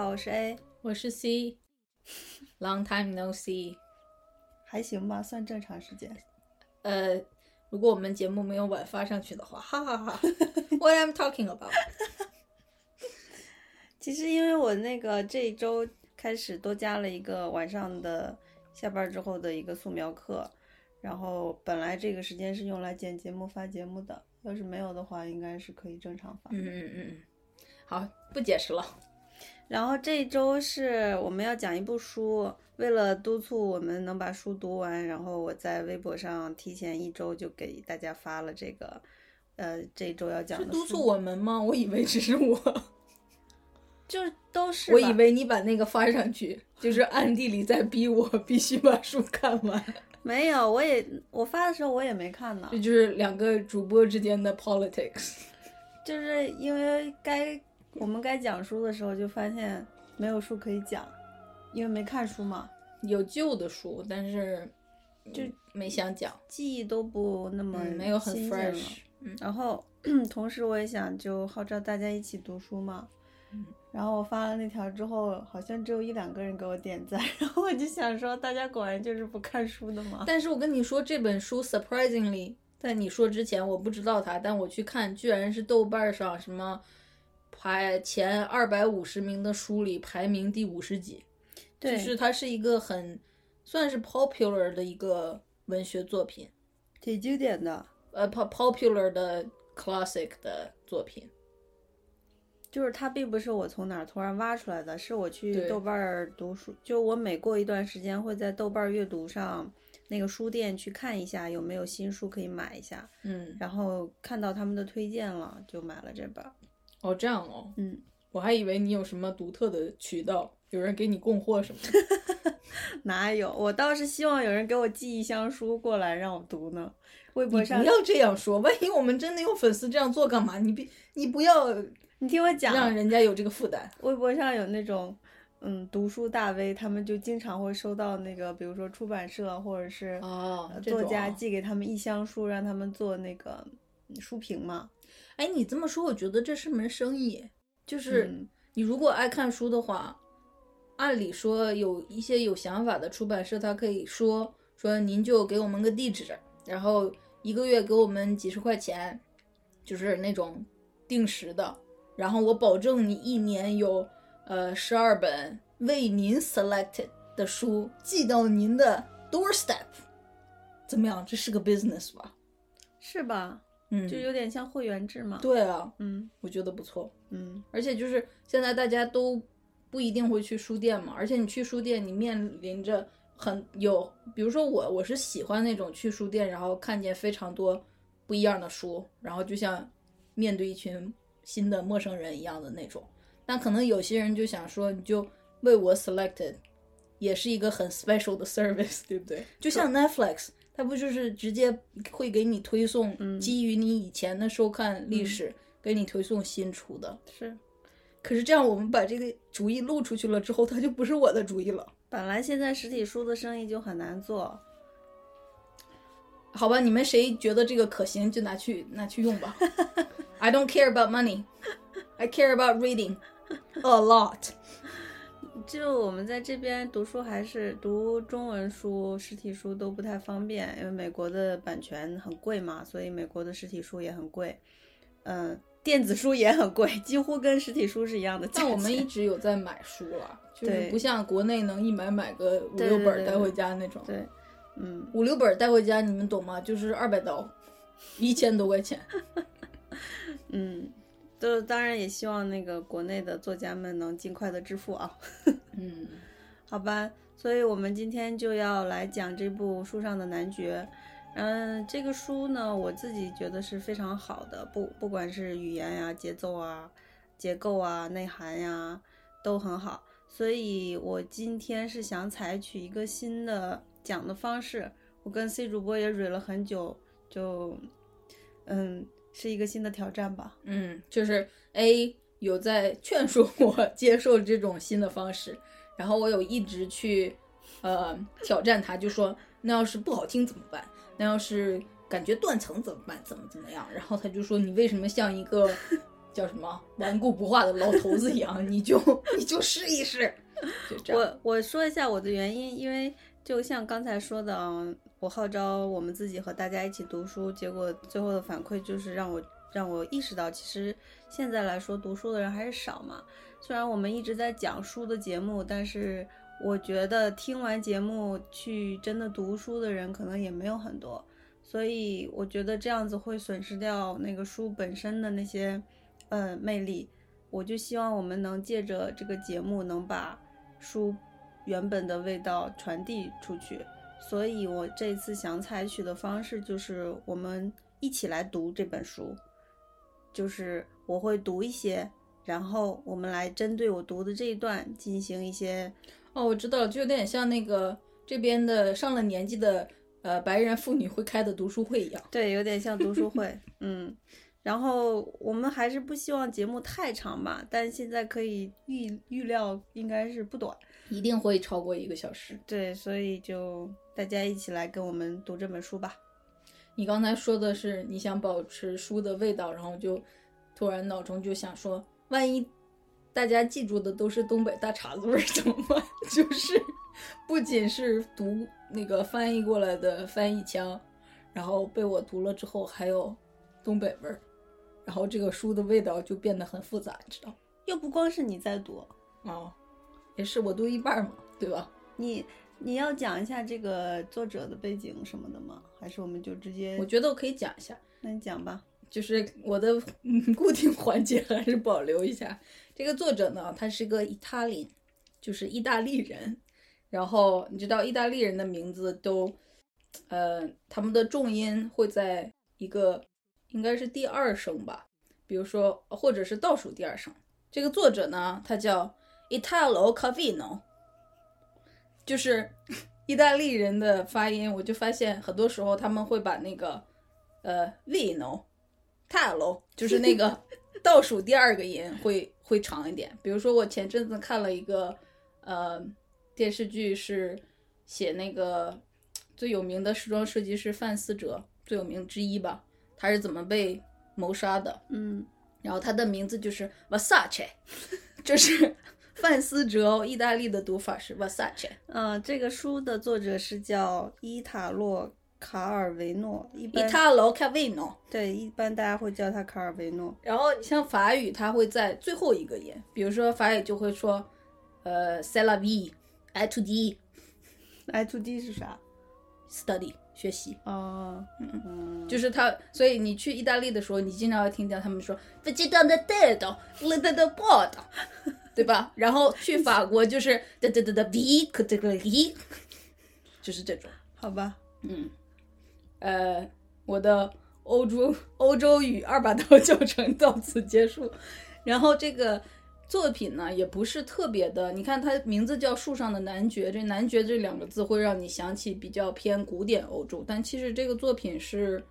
好，我是 A，我是 C，Long time no see。还行吧，算正常时间。呃，如果我们节目没有晚发上去的话，哈哈哈。What I'm talking about？其实因为我那个这一周开始多加了一个晚上的下班之后的一个素描课，然后本来这个时间是用来剪节目发节目的，要是没有的话，应该是可以正常发。嗯嗯嗯嗯，好，不解释了。然后这一周是我们要讲一部书，为了督促我们能把书读完，然后我在微博上提前一周就给大家发了这个，呃，这一周要讲的是督促我们吗？我以为只是我，就都 是。我以为你把那个发上去，就是暗地里在逼我 必须把书看完。没有，我也我发的时候我也没看呢。这就是两个主播之间的 politics，就是因为该。我们该讲书的时候，就发现没有书可以讲，因为没看书嘛。有旧的书，但是就没想讲，记忆都不那么、嗯、没有很 fresh。嗯，然后 同时我也想就号召大家一起读书嘛。嗯，然后我发了那条之后，好像只有一两个人给我点赞，然后我就想说，大家果然就是不看书的嘛。但是我跟你说，这本书 surprisingly，在你说之前我不知道它，但我去看，居然是豆瓣上什么。排前二百五十名的书里排名第五十几，就是它是一个很算是 popular 的一个文学作品，挺经典的，呃，popular 的 classic 的作品，就是它并不是我从哪儿突然挖出来的，是我去豆瓣读书，就我每过一段时间会在豆瓣阅读上那个书店去看一下有没有新书可以买一下，嗯，然后看到他们的推荐了，就买了这本。哦，这样哦，嗯，我还以为你有什么独特的渠道，有人给你供货什么的。哪有？我倒是希望有人给我寄一箱书过来让我读呢。微博上不要这样说，万一我们真的有粉丝这样做干嘛？你别，你不要，你听我讲，让人家有这个负担。微博上有那种，嗯，读书大 V，他们就经常会收到那个，比如说出版社或者是哦作家寄给他们一箱书，让他们做那个书评嘛。哎，你这么说，我觉得这是门生意。就是嗯你如果爱看书的话，按理说有一些有想法的出版社，他可以说说您就给我们个地址，然后一个月给我们几十块钱，就是那种定时的，然后我保证你一年有呃十二本为您 selected 的书寄到您的 doorstep，怎么样？这是个 business 吧？是吧？嗯，就有点像会员制嘛。对啊，嗯我觉得不错。嗯，而且就是现在大家都不一定会去书店嘛，而且你去书店，你面临着很有，比如说我，我是喜欢那种去书店，然后看见非常多不一样的书，然后就像面对一群新的陌生人一样的那种。但可能有些人就想说，你就为我 selected，也是一个很 special 的 service，对不对？就像 Netflix。它不就是直接会给你推送，嗯基于你以前的收看历史，给你推送新出的。是。可是这样，我们把这个主意露出去了之后，它就不是我的主意了。本来现在实体书的生意就很难做，好吧，你们谁觉得这个可行，就拿去拿去用吧。I don't care about money, I care about reading a lot. 就我们在这边读书，还是读中文书、实体书都不太方便，因为美国的版权很贵嘛，所以美国的实体书也很贵。嗯，电子书也很贵，几乎跟实体书是一样的。但我们一直有在买书了，就是对不像国内能一买买个五六本带回家那种。对，嗯，五六本带回家，你们懂吗？就是二百刀，一千多块钱。嗯，都当然也希望那个国内的作家们能尽快的致富啊，嗯，好吧？所以我们今天就要来讲这部《书上的男爵》。嗯，这个书呢，我自己觉得是非常好的，不不管是语言呀、节奏啊、结构啊、内涵呀，都很好。所以我今天是想采取一个新的讲的方式，我跟 C 主播也蕊了很久，就嗯，是一个新的挑战吧。嗯，就是 A 有在劝说我 接受这种新的方式，然后我有一直去呃挑战他，就说那要是不好听怎么办？那要是感觉断层怎么办？怎么怎么样？然后他就说你为什么像一个 叫什么顽固不化的老头子一样？你就你就试一试，就这样。我我说一下我的原因，因为就像刚才说的，嗯我号召我们自己和大家一起读书，结果最后的反馈就是让我让我意识到，其实现在来说读书的人还是少嘛。虽然我们一直在讲书的节目，但是我觉得听完节目去真的读书的人可能也没有很多，所以我觉得这样子会损失掉那个书本身的那些呃魅力。我就希望我们能借着这个节目，能把书原本的味道传递出去。所以我这次想采取的方式就是，我们一起来读这本书，就是我会读一些，然后我们来针对我读的这一段进行一些，哦，我知道了，就有点像那个这边的上了年纪的呃白人妇女会开的读书会一样。对，有点像读书会，嗯。然后我们还是不希望节目太长吧，但现在可以预预料应该是不短。一定会超过一个小时。对，所以就大家一起来跟我们读这本书吧。你刚才说的是你想保持书的味道，然后就突然脑中就想说，万一大家记住的都是东北大碴子味儿 怎么办？就是不仅是读那个翻译过来的翻译腔，然后被我读了之后还有东北味儿，然后这个书的味道就变得很复杂，你知道又不光是你在读，哦，也是我读一半嘛，对吧？你你要讲一下这个作者的背景什么的吗？还是我们就直接？我觉得我可以讲一下。那你讲吧。就是我的嗯固定环节还是保留一下。这个作者呢，他是个意大利，就是意大利人。然后你知道，意大利人的名字都，呃，他们的重音会在一个应该是第二声吧，比如说或者是倒数第二声。这个作者呢，他叫 Italo Calvino，就是意大利人的发音，我就发现很多时候他们会把那个呃 vino。泰喽，就是那个 倒数第二个音会会长一点。比如说，我前阵子看了一个呃电视剧，是写那个最有名的时装设计师范思哲最有名之一吧，他是怎么被谋杀的。嗯，然后他的名字就是 Versace，就是范思哲，意大利的读法是 Versace。嗯，这个书的作者是叫伊塔洛。卡尔维诺，一般 Italo Calvino，对，一般大家会叫他卡尔维诺。然后你像法语，它会在最后一个音，比如说法语就会说，呃 c e l a v i i to d，i to d 是啥？study 学习。哦，嗯嗯，就是他，所以你去意大利的时候，你经常会听见他们说 v e g e t a de dedo, 对吧？然后去法国就是 de de de v que de de i，就是这种。好吧，嗯。呃，我的欧洲欧洲语二把刀教程到此结束。然后这个作品呢，也不是特别的，你看它名字叫《树上的男爵》，这“男爵”这两个字会让你想起比较偏古典欧洲，但其实这个作品是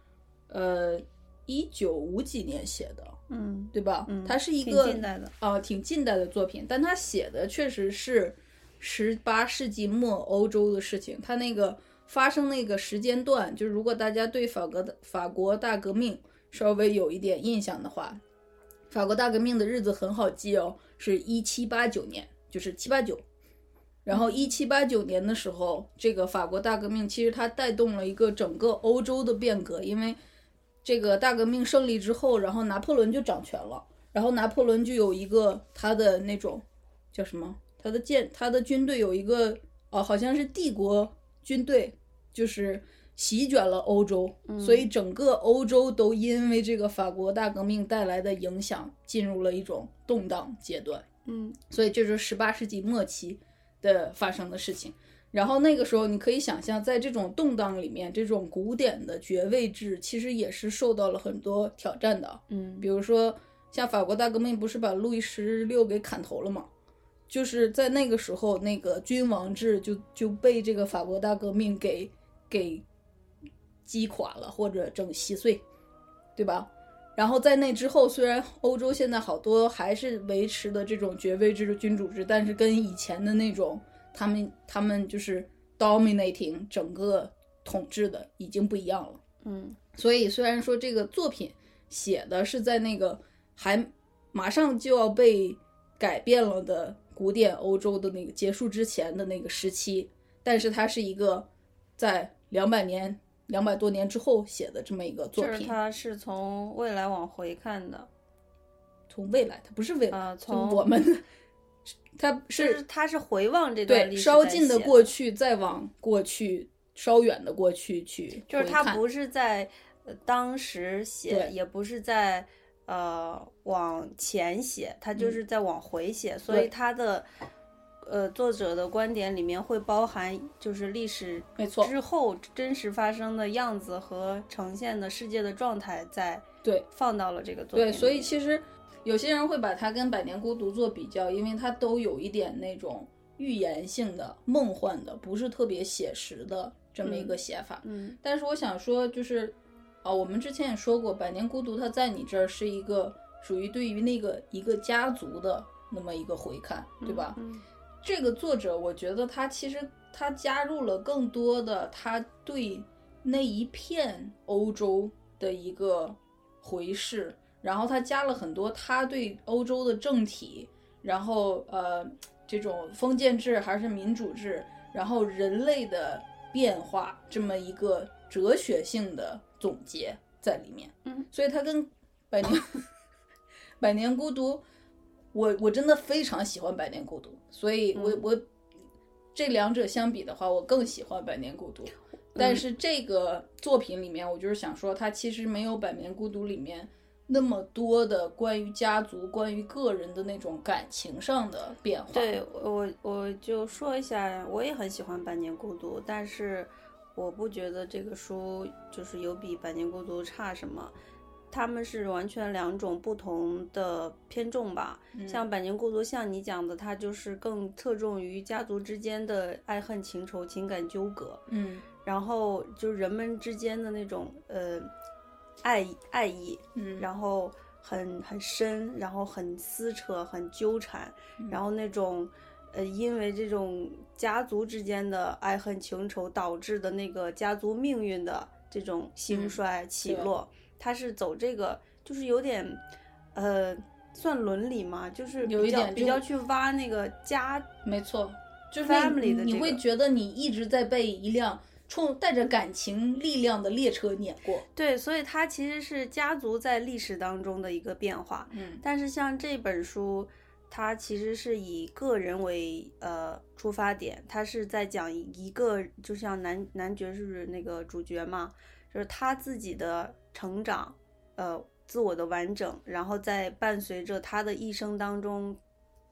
呃一九五几年写的，嗯，对吧？嗯，它是一个近代的啊、呃，挺近代的作品，但他写的确实是十八世纪末欧洲的事情，它那个。发生那个时间段，就是如果大家对法国的法国大革命稍微有一点印象的话，法国大革命的日子很好记哦，是一七八九年，就是七八九。然后一七八九年的时候，这个法国大革命其实它带动了一个整个欧洲的变革，因为这个大革命胜利之后，然后拿破仑就掌权了，然后拿破仑就有一个他的那种叫什么，他的舰，他的军队有一个哦，好像是帝国军队，就是席卷了欧洲，所以整个欧洲都因为这个法国大革命带来的影响，进入了一种动荡阶段。嗯所以这就是十八世纪末期的发生的事情。然后那个时候，你可以想象，在这种动荡里面，这种古典的爵位制其实也是受到了很多挑战的。嗯比如说，像法国大革命不是把路易十六给砍头了吗？就是在那个时候，那个君王制就就被这个法国大革命给给击垮了，或者整稀碎，对吧？然后在那之后，虽然欧洲现在好多还是维持的这种爵位制、君主制，但是跟以前的那种他们他们就是 dominating 整个统治的已经不一样了。嗯所以虽然说这个作品写的是在那个还马上就要被改变了的古典欧洲的那个结束之前的那个时期，但是它是一个在两百年、两百多年之后写的这么一个作品。它是从未来往回看的，从未来，它不是未来，就呃从我们，它是是他是回望这段历史在稍近的过去，再往过去稍远的过去去就是他不是在呃当时写，也不是在呃往前写，他就嗯是在往回写，所以他的呃作者的观点里面会包含就是历史没错之后真实发生的样子和呈现的世界的状态，在对放到了这个作品所以其实有些人会把它跟《百年孤独》做比较，因为它都有一点那种预言性的、梦幻的，不是特别写实的这么一个写法。嗯但是我想说，就是，啊、我们之前也说过，《百年孤独》它在你这儿是一个属于对于那个一个家族的那么一个回看，对吧？嗯这个作者，我觉得他其实他加入了更多的他对那一片欧洲的一个回视，然后他加了很多他对欧洲的政体，然后呃这种封建制还是民主制，然后人类的变化这么一个哲学性的总结在里面。嗯，所以他跟百年 百年孤独。我我真的非常喜欢《百年孤独》，所以我、嗯我这两者相比的话，我更喜欢《百年孤独》。但是这个作品里面，我就是想说，它其实没有《百年孤独》里面那么多的关于家族、关于个人的那种感情上的变化。对我我就说一下，我也很喜欢《百年孤独》，但是我不觉得这个书就是有比《百年孤独》差什么。他们是完全两种不同的偏重吧。像《百年孤独》，像你讲的，它就是更侧重于家族之间的爱恨情仇、情感纠葛，嗯然后就人们之间的那种呃爱爱意，嗯，然后很很深，然后很撕扯、很纠缠，然后那种呃，因为这种家族之间的爱恨情仇导致的那个家族命运的这种兴嗯衰起对。落，他是走这个，就是有点呃，算伦理嘛，就是有一比较点就比较去挖那个家，没错，就是 family 你你会的这个觉得你一直在被一辆冲带着感情力量的列车碾过。对，所以它其实是家族在历史当中的一个变化。嗯但是像这本书，它其实是以个人为呃出发点，它是在讲一个，就像男男爵是那个主角嘛，就是他自己的成长，呃，自我的完整，然后在伴随着他的一生当中，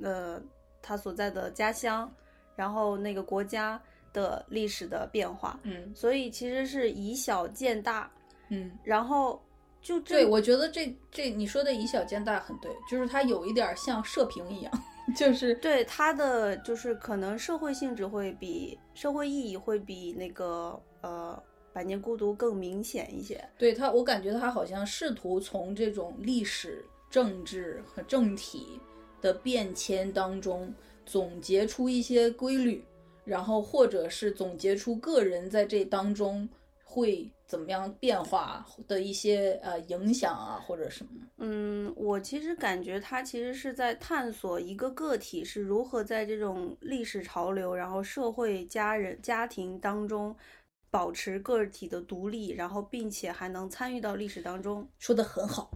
呃，他所在的家乡，然后那个国家的历史的变化，嗯所以其实是以小见大，嗯，然后就这对，我觉得这这你说的以小见大很对，就是它有一点像射频一样，就是对它的就是可能社会性质会比社会意义会比那个呃《百年孤独》更明显一些。对他，我感觉他好像试图从这种历史、政治和政体的变迁当中总结出一些规律，然后或者是总结出个人在这当中会怎么样变化的一些呃影响啊，或者什么。嗯，我其实感觉他其实是在探索一个个体是如何在这种历史潮流，然后社会、家人、家庭当中保持个体的独立，然后并且还能参与到历史当中。说的很好。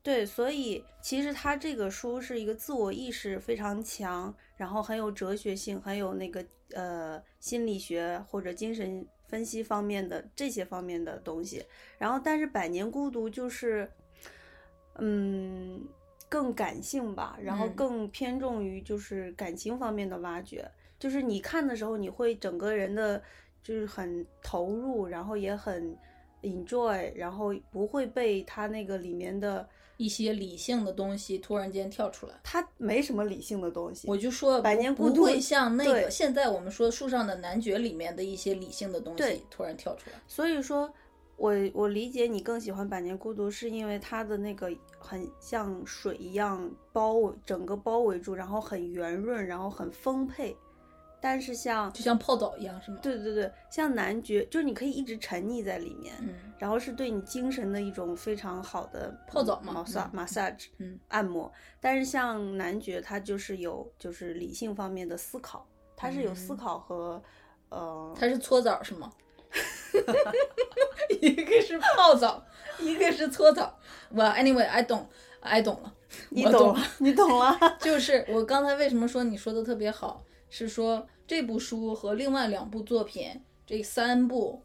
对，所以其实他这个书是一个自我意识非常强，然后很有哲学性，很有那个呃心理学或者精神分析方面的这些方面的东西。然后，但是《百年孤独》就是，嗯，更感性吧，然后嗯更偏重于就是感情方面的挖掘。就是你看的时候，你会整个人的就是很投入，然后也很 enjoy，然后不会被他那个里面的。一些理性的东西突然间跳出来，它没什么理性的东西。我就说百年孤独不会像那个现在我们说树上的男爵里面的一些理性的东西突然跳出来。所以说，我我理解你更喜欢《百年孤独》，是因为它的那个很像水一样包围整个包围住，然后很圆润，然后很丰沛。但是像就像泡澡一样，是吗？对对对，像男爵，就是你可以一直沉溺在里面，嗯然后是对你精神的一种非常好的泡澡嘛马萨嗯 massage 嗯按摩。但是像男爵，他就是有就是理性方面的思考，他是有思嗯考和、呃他是搓澡是吗？一个是泡澡，一个是搓澡。我 anyway，I 懂，I 懂了，你懂了。你懂了。就是我刚才为什么说你说的特别好，是说这部书和另外两部作品，这三部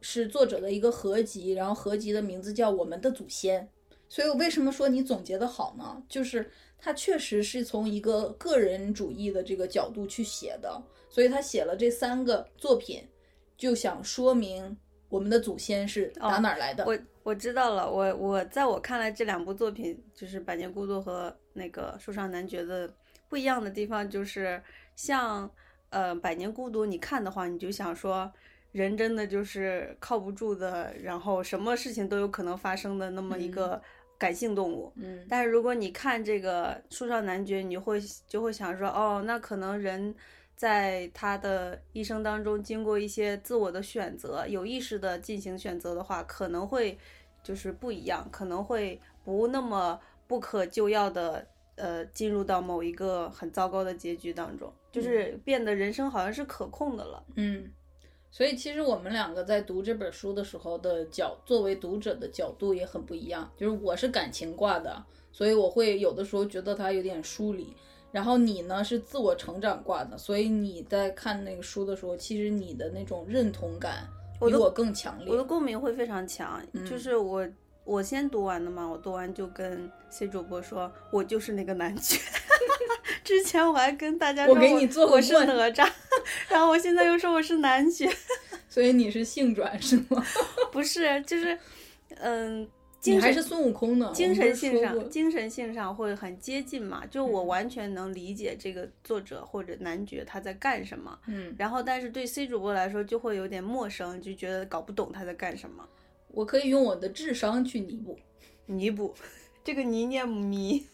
是作者的一个合集，然后合集的名字叫《我们的祖先》。所以我为什么说你总结的好呢？就是他确实是从一个个人主义的这个角度去写的，所以他写了这三个作品，就想说明我们的祖先是打哪儿来的。我我知道了，我我在我看来，这两部作品就是《百年孤独》和那个《树上男爵》的不一样的地方，就是像呃《百年孤独》，你看的话，你就想说人真的就是靠不住的，然后什么事情都有可能发生的那么一个感性动物。嗯但是如果你看这个《树上男爵》，你会就会想说，哦，那可能人在他的一生当中经过一些自我的选择，有意识的进行选择的话，可能会就是不一样，可能会不那么不可救药的。呃，进入到某一个很糟糕的结局当中，就是变得人生好像是可控的了。嗯，所以其实我们两个在读这本书的时候的角，作为读者的角度也很不一样。就是我是感情挂的，所以我会有的时候觉得它有点疏离。然后你呢是自我成长挂的，所以你在看那个书的时候，其实你的那种认同感比我更强烈。我的共鸣会非常强，嗯就是我我先读完的嘛，我读完就跟 C 主播说，我就是那个男爵。之前我还跟大家说我给你做过我是哪吒，然后我现在又说我是男爵，所以你是性转是吗？不是，就是嗯。精神你还是孙悟空呢？精神性上，精神性上会很接近嘛，就我嗯完全能理解这个作者或者男爵他在干什么，嗯，然后但是对 C 主播来说就会有点陌生，就觉得搞不懂他在干什么。我可以用我的智商去弥补。弥补，这个泥念弥。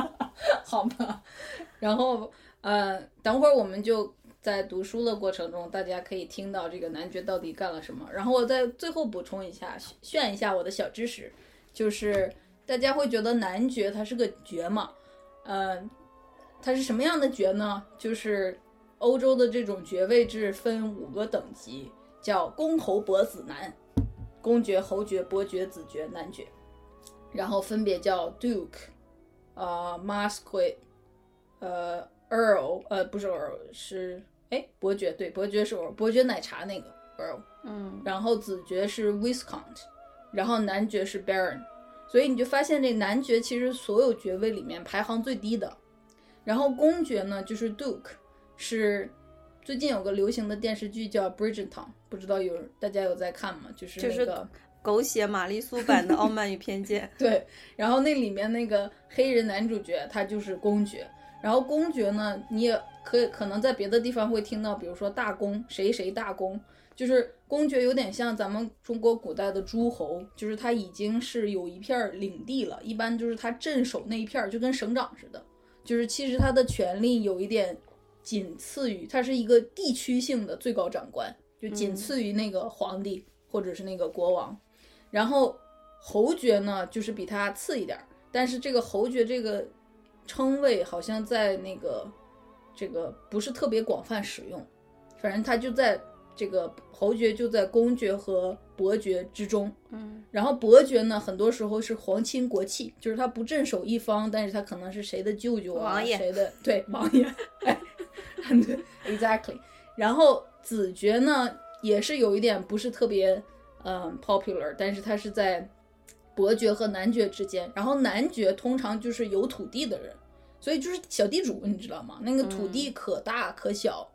好吧，然后呃，等会儿我们就在读书的过程中，大家可以听到这个男爵到底干了什么。然后我再最后补充一下，炫一下我的小知识，就是大家会觉得男爵他是个爵嘛，呃，他是什么样的爵呢？就是欧洲的这种爵位制分五个等级，叫公侯伯子男，公爵、侯爵、伯爵、子爵、男爵，然后分别叫 Duke。呃 m a s q u e 呃，Earl，呃，不是 Earl，是哎，伯爵，对，伯爵是 Earl，伯爵奶茶那个 Earl，嗯，然后子爵是 Viscount，然后男爵是 Baron，所以你就发现这男爵其实所有爵位里面排行最低的，然后公爵呢就是 Duke，是最近有个流行的电视剧叫 Bridgerton，不知道有大家有在看吗？就是就是那个。狗血玛丽苏版的《傲慢与偏见 》对，然后那里面那个黑人男主角他就是公爵，然后公爵呢，你也可以可能在别的地方会听到，比如说大公谁谁大公，就是公爵有点像咱们中国古代的诸侯，就是他已经是有一片儿领地了，一般就是他镇守那一片儿，就跟省长似的，就是其实他的权力有一点仅次于，他是一个地区性的最高长官，就仅嗯次于那个皇帝、或者是那个国王。然后侯爵呢，就是比他次一点儿，但是这个侯爵这个称谓好像在那个这个不是特别广泛使用，反正他就在这个侯爵就在公爵和伯爵之中。嗯然后伯爵呢，很多时候是皇亲国戚，就是他不镇守一方，但是他可能是谁的舅舅啊，王爷谁的对王爷，哎，对，exactly。然后子爵呢，也是有一点不是特别嗯 popular，但是他是在伯爵和男爵之间。然后男爵通常就是有土地的人，所以就是小地主，你知道吗？那个土地可大可小，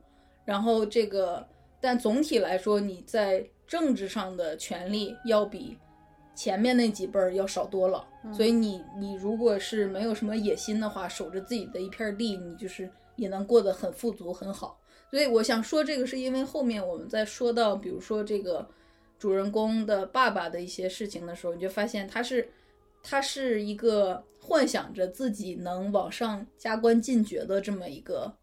然后这个，但总体来说，你在政治上的权利要比前面那几辈儿要少多了。所以你你如果是没有什么野心的话，守着自己的一片地，你就是也能过得很富足很好。所以我想说这个，是因为后面我们在说到，比如说这个主人公的爸爸的一些事情的时候，你就发现他是他是一个幻想着自己能往上加官进爵的这么一个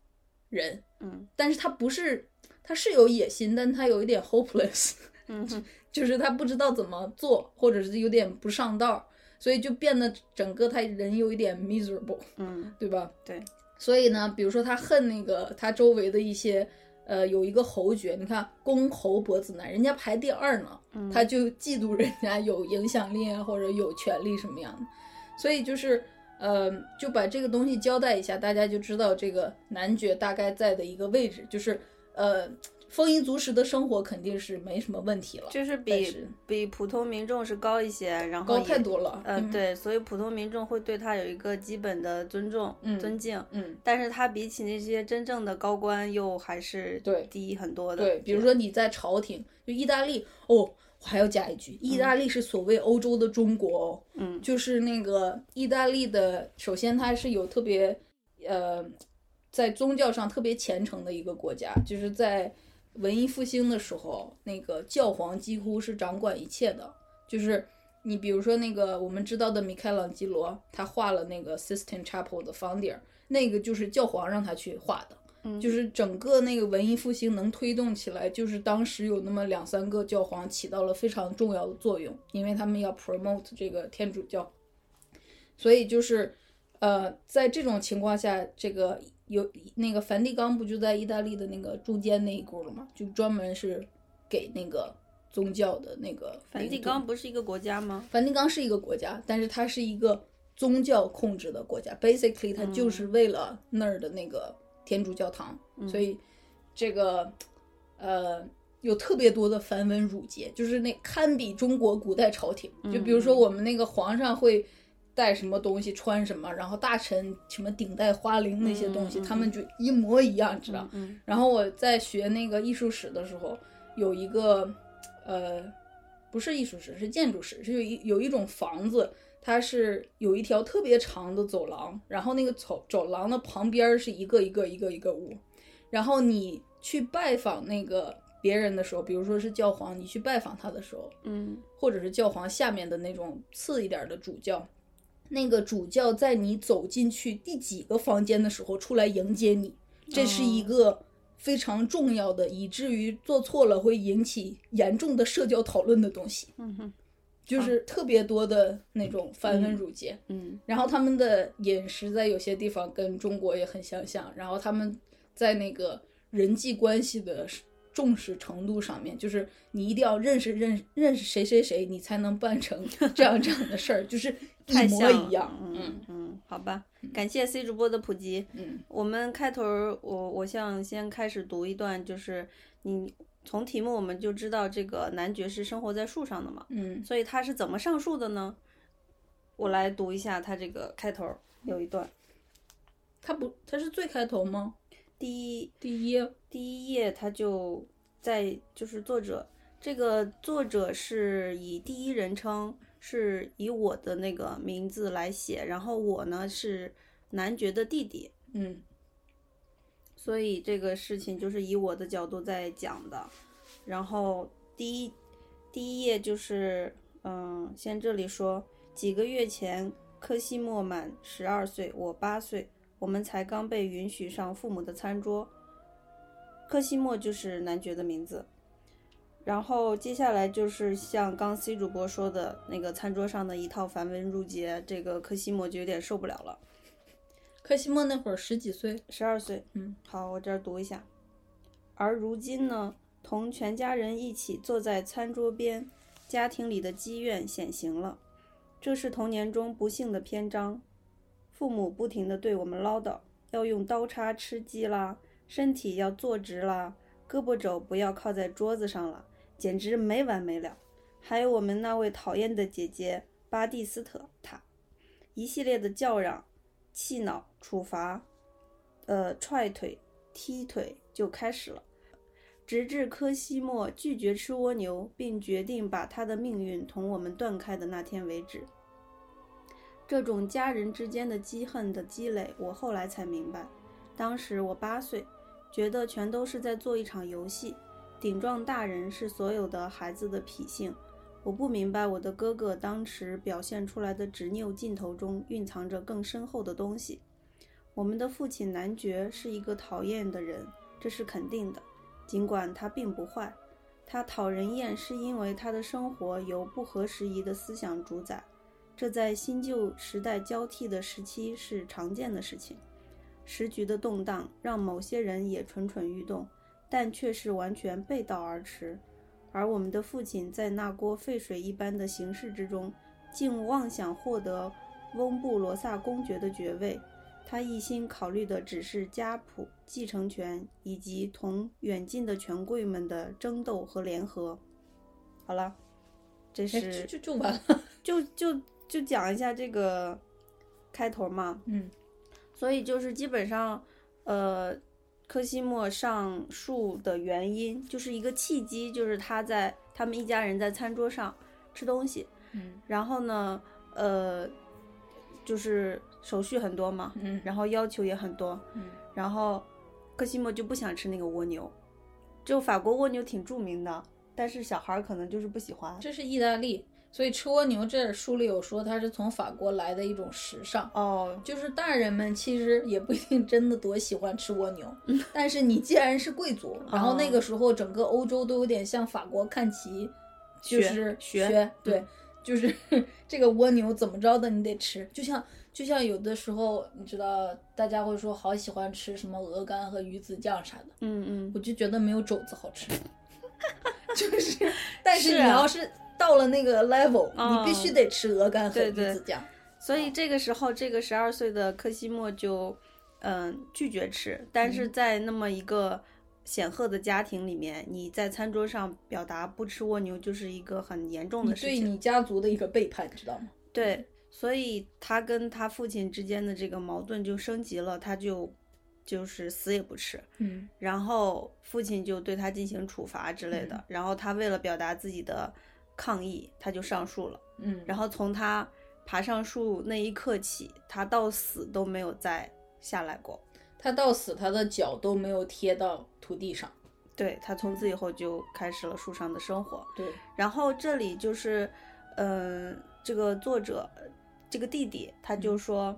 人，嗯但是他不是，他是有野心，但他有一点 hopeless，嗯就是他不知道怎么做，或者是有点不上道，所以就变得整个他人有一点 miserable，嗯对吧？对，所以呢，比如说他恨那个他周围的一些，呃，有一个侯爵，你看公侯伯子男，人家排第二呢，嗯他就嫉妒人家有影响力啊，或者有权利什么样的，所以就是。呃，就把这个东西交代一下，大家就知道这个男爵大概在的一个位置，就是呃，丰衣足食的生活肯定是没什么问题了，就是比是比普通民众是高一些，然后高太多了。呃，嗯，对，所以普通民众会对他有一个基本的尊重、嗯尊敬，嗯，但是他比起那些真正的高官又还是对低很多的。对，比如说你在朝廷，就意大利哦。我还要加一句，意大利是所谓欧洲的中国哦，嗯就是那个意大利的，首先它是有特别，呃，在宗教上特别虔诚的一个国家，就是在文艺复兴的时候，那个教皇几乎是掌管一切的，就是你比如说那个我们知道的米开朗基罗，他画了那个 Sistine Chapel 的房顶儿，那个就是教皇让他去画的。嗯。就是整个那个文艺复兴能推动起来，就是当时有那么两三个教皇起到了非常重要的作用，因为他们要 promote 这个天主教，所以就是，呃，在这种情况下，这个有那个梵蒂冈不就在意大利的那个中间那一股了吗？就专门是给那个宗教的那个梵蒂冈不是一个国家吗？梵蒂冈是一个国家，但是它是一个宗教控制的国家，basically 它就是为了那儿的那个天主教堂，所以这个呃有特别多的繁文缛节，就是那堪比中国古代朝廷。就比如说我们那个皇上会带什么东西，穿什么，然后大臣什么顶戴花翎那些东西，他们就一模一样，知道？嗯然后我在学那个艺术史的时候，有一个呃，不是艺术史，是建筑史，是有一有一种房子，它是有一条特别长的走廊，然后那个走走廊的旁边是一个一个一个一个屋，然后你去拜访那个别人的时候，比如说是教皇，你去拜访他的时候，嗯或者是教皇下面的那种次一点的主教，那个主教在你走进去第几个房间的时候出来迎接你，这是一个非常重要的，以至于做错了会引起严重的社交讨论的东西，嗯哼就是特别多的那种繁文缛节。嗯然后他们的饮食在有些地方跟中国也很相像，然后他们在那个人际关系的重视程度上面，就是你一定要认识认识认识谁谁谁，你才能办成这样这样的事儿，就是一模太像一样。嗯嗯嗯，好吧，感谢 C 主播的普及。嗯我们开头我我想先开始读一段，就是你从题目我们就知道这个男爵是生活在树上的嘛，嗯所以他是怎么上树的呢？我来读一下他这个开头有一段，他不他是最开头吗？第一第一第一页他就在就是作者这个作者是以第一人称，是以我的那个名字来写，然后我呢是男爵的弟弟，嗯所以这个事情就是以我的角度在讲的。然后第一第一页就是，嗯，先这里说，几个月前，科西莫满十二岁，我八岁，我们才刚被允许上父母的餐桌。科西莫就是男爵的名字。然后接下来就是像刚 C 主播说的那个餐桌上的一套繁文缛节，这个柯西莫就有点受不了了。柯西莫那会儿十几岁，十二岁，嗯，好，我这儿读一下。而如今呢，同全家人一起坐在餐桌边，家庭里的积怨显形了。这是童年中不幸的篇章。父母不停地对我们唠叨，要用刀叉吃鸡啦，身体要坐直啦，胳膊肘不要靠在桌子上了，简直没完没了。还有我们那位讨厌的姐姐巴蒂斯特她，一系列的叫嚷、气恼、处罚，呃，踹腿、踢腿就开始了。直至科西莫拒绝吃蜗牛，并决定把他的命运同我们断开的那天为止。这种家人之间的积恨的积累，我后来才明白。当时我八岁，觉得全都是在做一场游戏，顶撞大人是所有的孩子的脾性。我不明白我的哥哥当时表现出来的执拗劲头中蕴藏着更深厚的东西。我们的父亲男爵是一个讨厌的人，这是肯定的。尽管他并不坏，他讨人厌是因为他的生活由不合时宜的思想主宰。这在新旧时代交替的时期是常见的事情。时局的动荡让某些人也蠢蠢欲动，但却是完全背道而驰。而我们的父亲在那锅沸水一般的形势之中，竟妄想获得翁布罗萨公爵的爵位。他一心考虑的只是家谱继承权以及同远近的权贵们的争斗和联合。好了，这是就就完了，就就。就讲一下这个开头嘛，嗯，所以就是基本上，呃，科西莫上树的原因就是一个契机，就是他在他们一家人在餐桌上吃东西，嗯，然后呢，呃，就是手续很多嘛，嗯，然后要求也很多，嗯，然后科西莫就不想吃那个蜗牛，就法国蜗牛挺著名的，但是小孩可能就是不喜欢，这是意大利。所以吃蜗牛，这书里有说它是从法国来的一种时尚哦，就是大人们其实也不一定真的多喜欢吃蜗牛，但是你既然是贵族，然后那个时候整个欧洲都有点像法国看齐，就是学对，就是 这个蜗牛怎么着的你得吃，就像就像有的时候你知道大家会说好喜欢吃什么鹅肝和鱼子酱啥的，嗯嗯，我就觉得没有肘子好吃，就是，但是你要是。到了那个 level，你必须得吃鹅肝和鱼子酱。所以这个时候，这个十二岁的柯西莫就，嗯，拒绝吃。但是在那么一个显赫的家庭里面，你在餐桌上表达不吃蜗牛，就是一个很严重的事情，对你家族的一个背叛，知道吗？对，所以他跟他父亲之间的这个矛盾就升级了，他就就是死也不吃。嗯，然后父亲就对他进行处罚之类的。然后他为了表达自己的。抗议，他就上树了。嗯，然后从他爬上树那一刻起，他到死都没有再下来过。他到死，他的脚都没有贴到土地上。对他从此以后就开始了树上的生活。对，然后这里就是，嗯，这个作者，这个弟弟，他就说，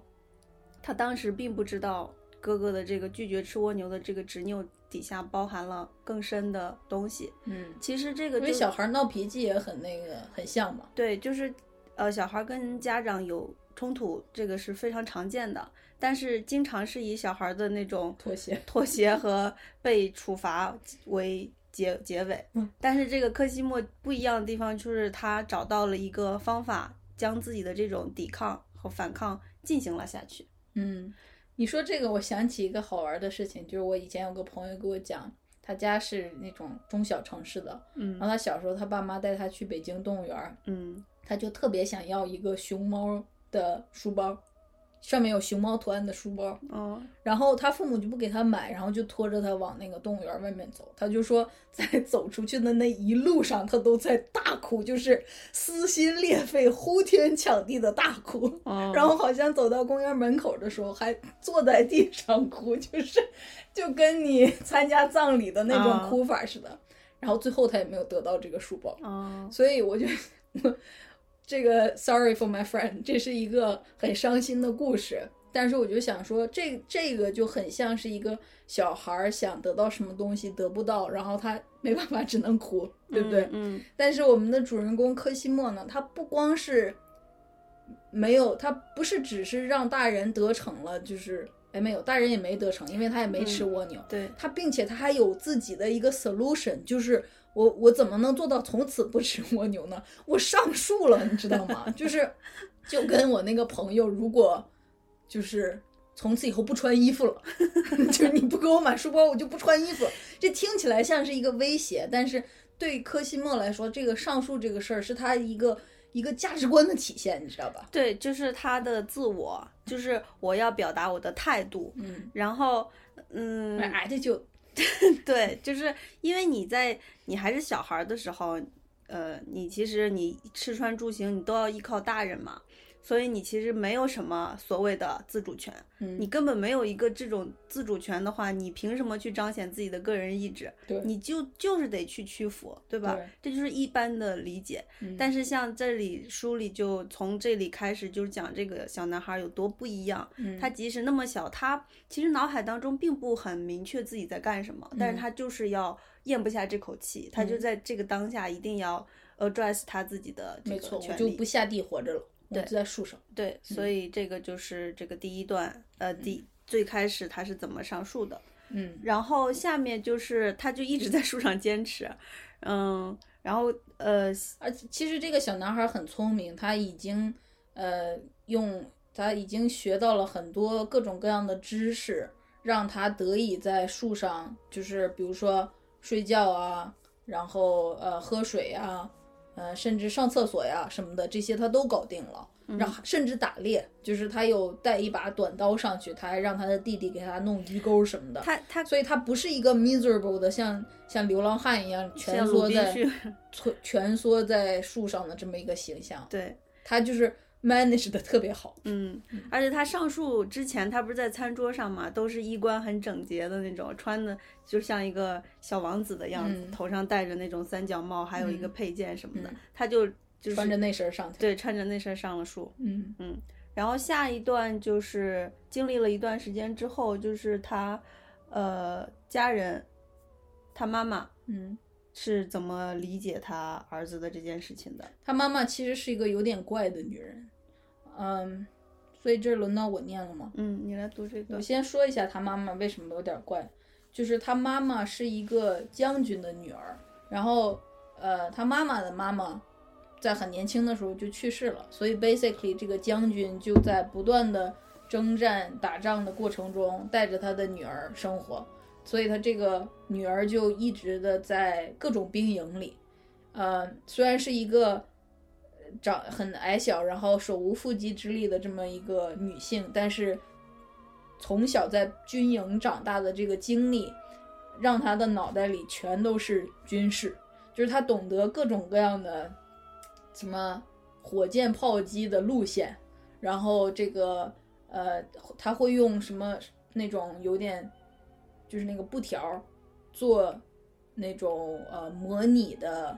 他当时并不知道哥哥的这个拒绝吃蜗牛的这个执拗。底下包含了更深的东西。嗯，其实这个因为小孩闹脾气也很那个，很像嘛。对，就是呃，小孩跟家长有冲突，这个是非常常见的。但是经常是以小孩的那种妥协、妥协和被处罚为结结尾。嗯，但是这个科西莫不一样的地方就是他找到了一个方法，将自己的这种抵抗和反抗进行了下去。嗯。你说这个，我想起一个好玩的事情，就是我以前有个朋友给我讲，他家是那种中小城市的，嗯，然后他小时候他爸妈带他去北京动物园，嗯，他就特别想要一个熊猫的书包。上面有熊猫图案的书包，嗯，然后他父母就不给他买，然后就拖着他往那个动物园外面走。他就说，在走出去的那一路上，他都在大哭，就是撕心裂肺、呼天抢地的大哭。然后好像走到公园门口的时候，还坐在地上哭，就是就跟你参加葬礼的那种哭法似的。然后最后他也没有得到这个书包，所以我就。这个 Sorry for my friend，这是一个很伤心的故事。但是我就想说，这这个就很像是一个小孩想得到什么东西得不到，然后他没办法，只能哭，对不对？嗯。但是我们的主人公柯西莫呢，他不光是没有，他不是只是让大人得逞了，就是哎，没有，大人也没得逞，因为他也没吃蜗牛。对，他并且他还有自己的一个 solution，就是我我怎么能做到从此不吃蜗牛呢？我上树了，你知道吗？就是就跟我那个朋友，如果就是从此以后不穿衣服了，就是你不给我买书包，我就不穿衣服。这听起来像是一个威胁，但是对柯西莫来说，这个上树这个事儿是他一个一个价值观的体现，你知道吧？对，就是他的自我，就是我要表达我的态度，嗯，然后，嗯，哎，这就 对，就是因为你在你还是小孩的时候，呃，你其实你吃穿住行你都要依靠大人嘛，所以你其实没有什么所谓的自主权，嗯你根本没有一个这种自主权的话，你凭什么去彰显自己的个人意志？对你就就是得去屈服，对吧？对这就是一般的理解。嗯但是像这里书里就从这里开始就是讲这个小男孩有多不一样。嗯他即使那么小，他其实脑海当中并不很明确自己在干什么，但是嗯他就是要咽不下这口气，他就嗯在这个当下一定要 address 他自己的这没错，我个权利就不。下地活着了，我对就在树上。对，所以这个就是这个第一段，呃，第最开始他是怎么上树的，嗯。然后下面就是他就一直在树上坚持，嗯，然后呃，而且其实这个小男孩很聪明，他已经呃用他已经学到了很多各种各样的知识，让他得以在树上，就是比如说睡觉啊，然后呃喝水啊，呃甚至上厕所呀什么的，这些他都搞定了。然后甚至打猎，就是他有带一把短刀上去，他还让他的弟弟给他弄鱼钩什么的。他他所以他不是一个 miserable 的，像像流浪汉一样蜷缩在，蜷蜷缩在树上的这么一个形象，对，他就是 manage 的特别好。嗯，而且他上树之前，他不是在餐桌上嘛，都是衣冠很整洁的那种，穿的就像一个小王子的样子，嗯。头上戴着那种三角帽，还有一个配件什么的，嗯。他就就是穿着那身上去，对穿着那身上了树。嗯。嗯。然后下一段就是经历了一段时间之后，就是他呃家人，他妈妈嗯，是怎么理解他儿子的这件事情的？他妈妈其实是一个有点怪的女人，嗯，所以这轮到我念了吗？嗯，你来读这个我。先说一下他妈妈为什么有点怪，就是他妈妈是一个将军的女儿，然后呃，他妈妈的妈妈在很年轻的时候就去世了，所以 basically 这个将军就在不断的征战打仗的过程中带着他的女儿生活，所以他这个女儿就一直的在各种兵营里，呃，虽然是一个。长很矮小，然后手无缚鸡之力的这么一个女性，但是从小在军营长大的这个经历，让她的脑袋里全都是军事，就是她懂得各种各样的什么火箭炮击的路线，然后这个呃，她会用什么那种有点就是那个布条做那种呃模拟的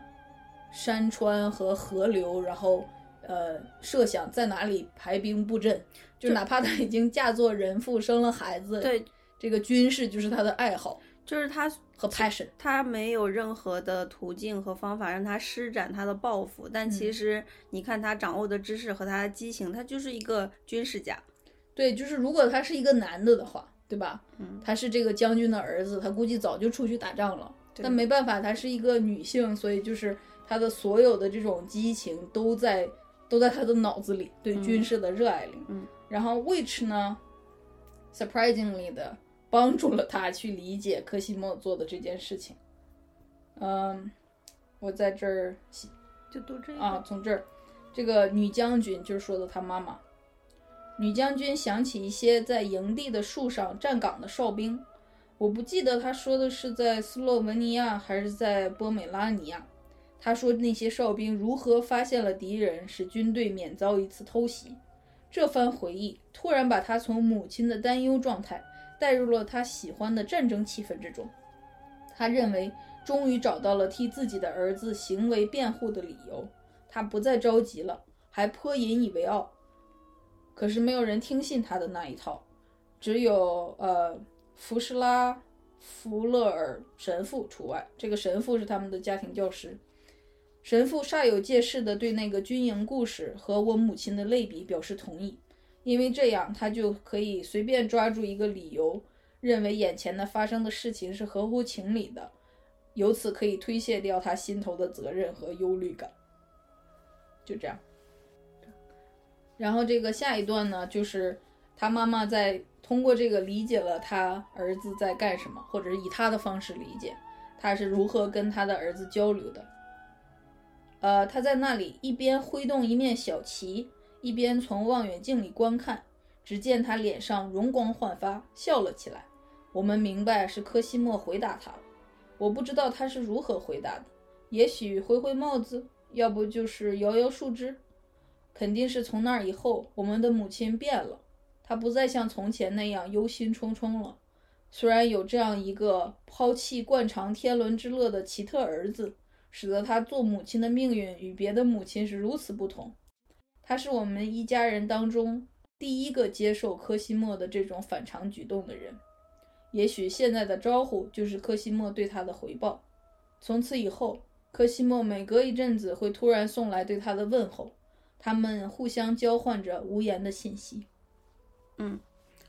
山川和河流，然后呃设想在哪里排兵布阵，就哪怕他已经嫁作人妇，生了孩子，对，这个军事就是他的爱好就是他和 passion。他没有任何的途径和方法让他施展他的抱负，但其实你看他掌握的知识和他的激情，他就是一个军事家。对，就是如果他是一个男的的话，对吧？嗯他是这个将军的儿子，他估计早就出去打仗了。对但没办法，她是一个女性，所以就是她的所有的这种激情都在都在她的脑子里，对军事的热爱里。嗯然后 Witch 呢，surprisingly 的帮助了她去理解科西莫做的这件事情。嗯，我在这儿就读这个啊，从这儿，这个女将军就是说的她妈妈。女将军想起一些在营地的树上站岗的哨兵，我不记得她说的是在斯洛文尼亚还是在波美拉尼亚。他说那些哨兵如何发现了敌人，使军队免遭一次偷袭。这番回忆突然把他从母亲的担忧状态带入了他喜欢的战争气氛之中。他认为终于找到了替自己的儿子行为辩护的理由，他不再着急了，还颇引以为傲。可是没有人听信他的那一套，只有呃福施拉弗勒尔神父除外。这个神父是他们的家庭教师。神父煞有介事地对那个军营故事和我母亲的类比表示同意，因为这样他就可以随便抓住一个理由，认为眼前的发生的事情是合乎情理的，由此可以推卸掉他心头的责任和忧虑感。就这样。然后这个下一段呢，就是他妈妈在通过这个理解了他儿子在干什么，或者是以他的方式理解他是如何跟他的儿子交流的。呃，他在那里一边挥动一面小旗，一边从望远镜里观看。只见他脸上容光焕发，笑了起来。我们明白是科西莫回答他了。我不知道他是如何回答的，也许挥挥帽子，要不就是摇摇树枝。肯定是从那儿以后，我们的母亲变了，她不再像从前那样忧心忡忡了。虽然有这样一个抛弃惯常天伦之乐的奇特儿子。使得他做母亲的命运与别的母亲是如此不同。他是我们一家人当中第一个接受科西莫的这种反常举动的人。也许现在的招呼就是科西莫对他的回报。从此以后，科西莫每隔一阵子会突然送来对他的问候，他们互相交换着无言的信息。嗯，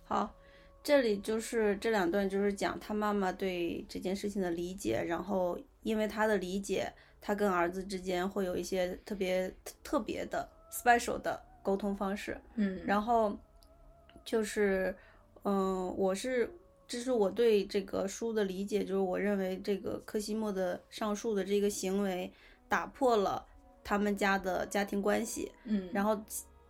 好，这里就是这两段就是讲他妈妈对这件事情的理解，然后。因为他的理解，他跟儿子之间会有一些特别特别的 special 的沟通方式。嗯，然后就是，嗯，我是这是我对这个书的理解，就是我认为这个科西莫的上述的这个行为打破了他们家的家庭关系，嗯，然后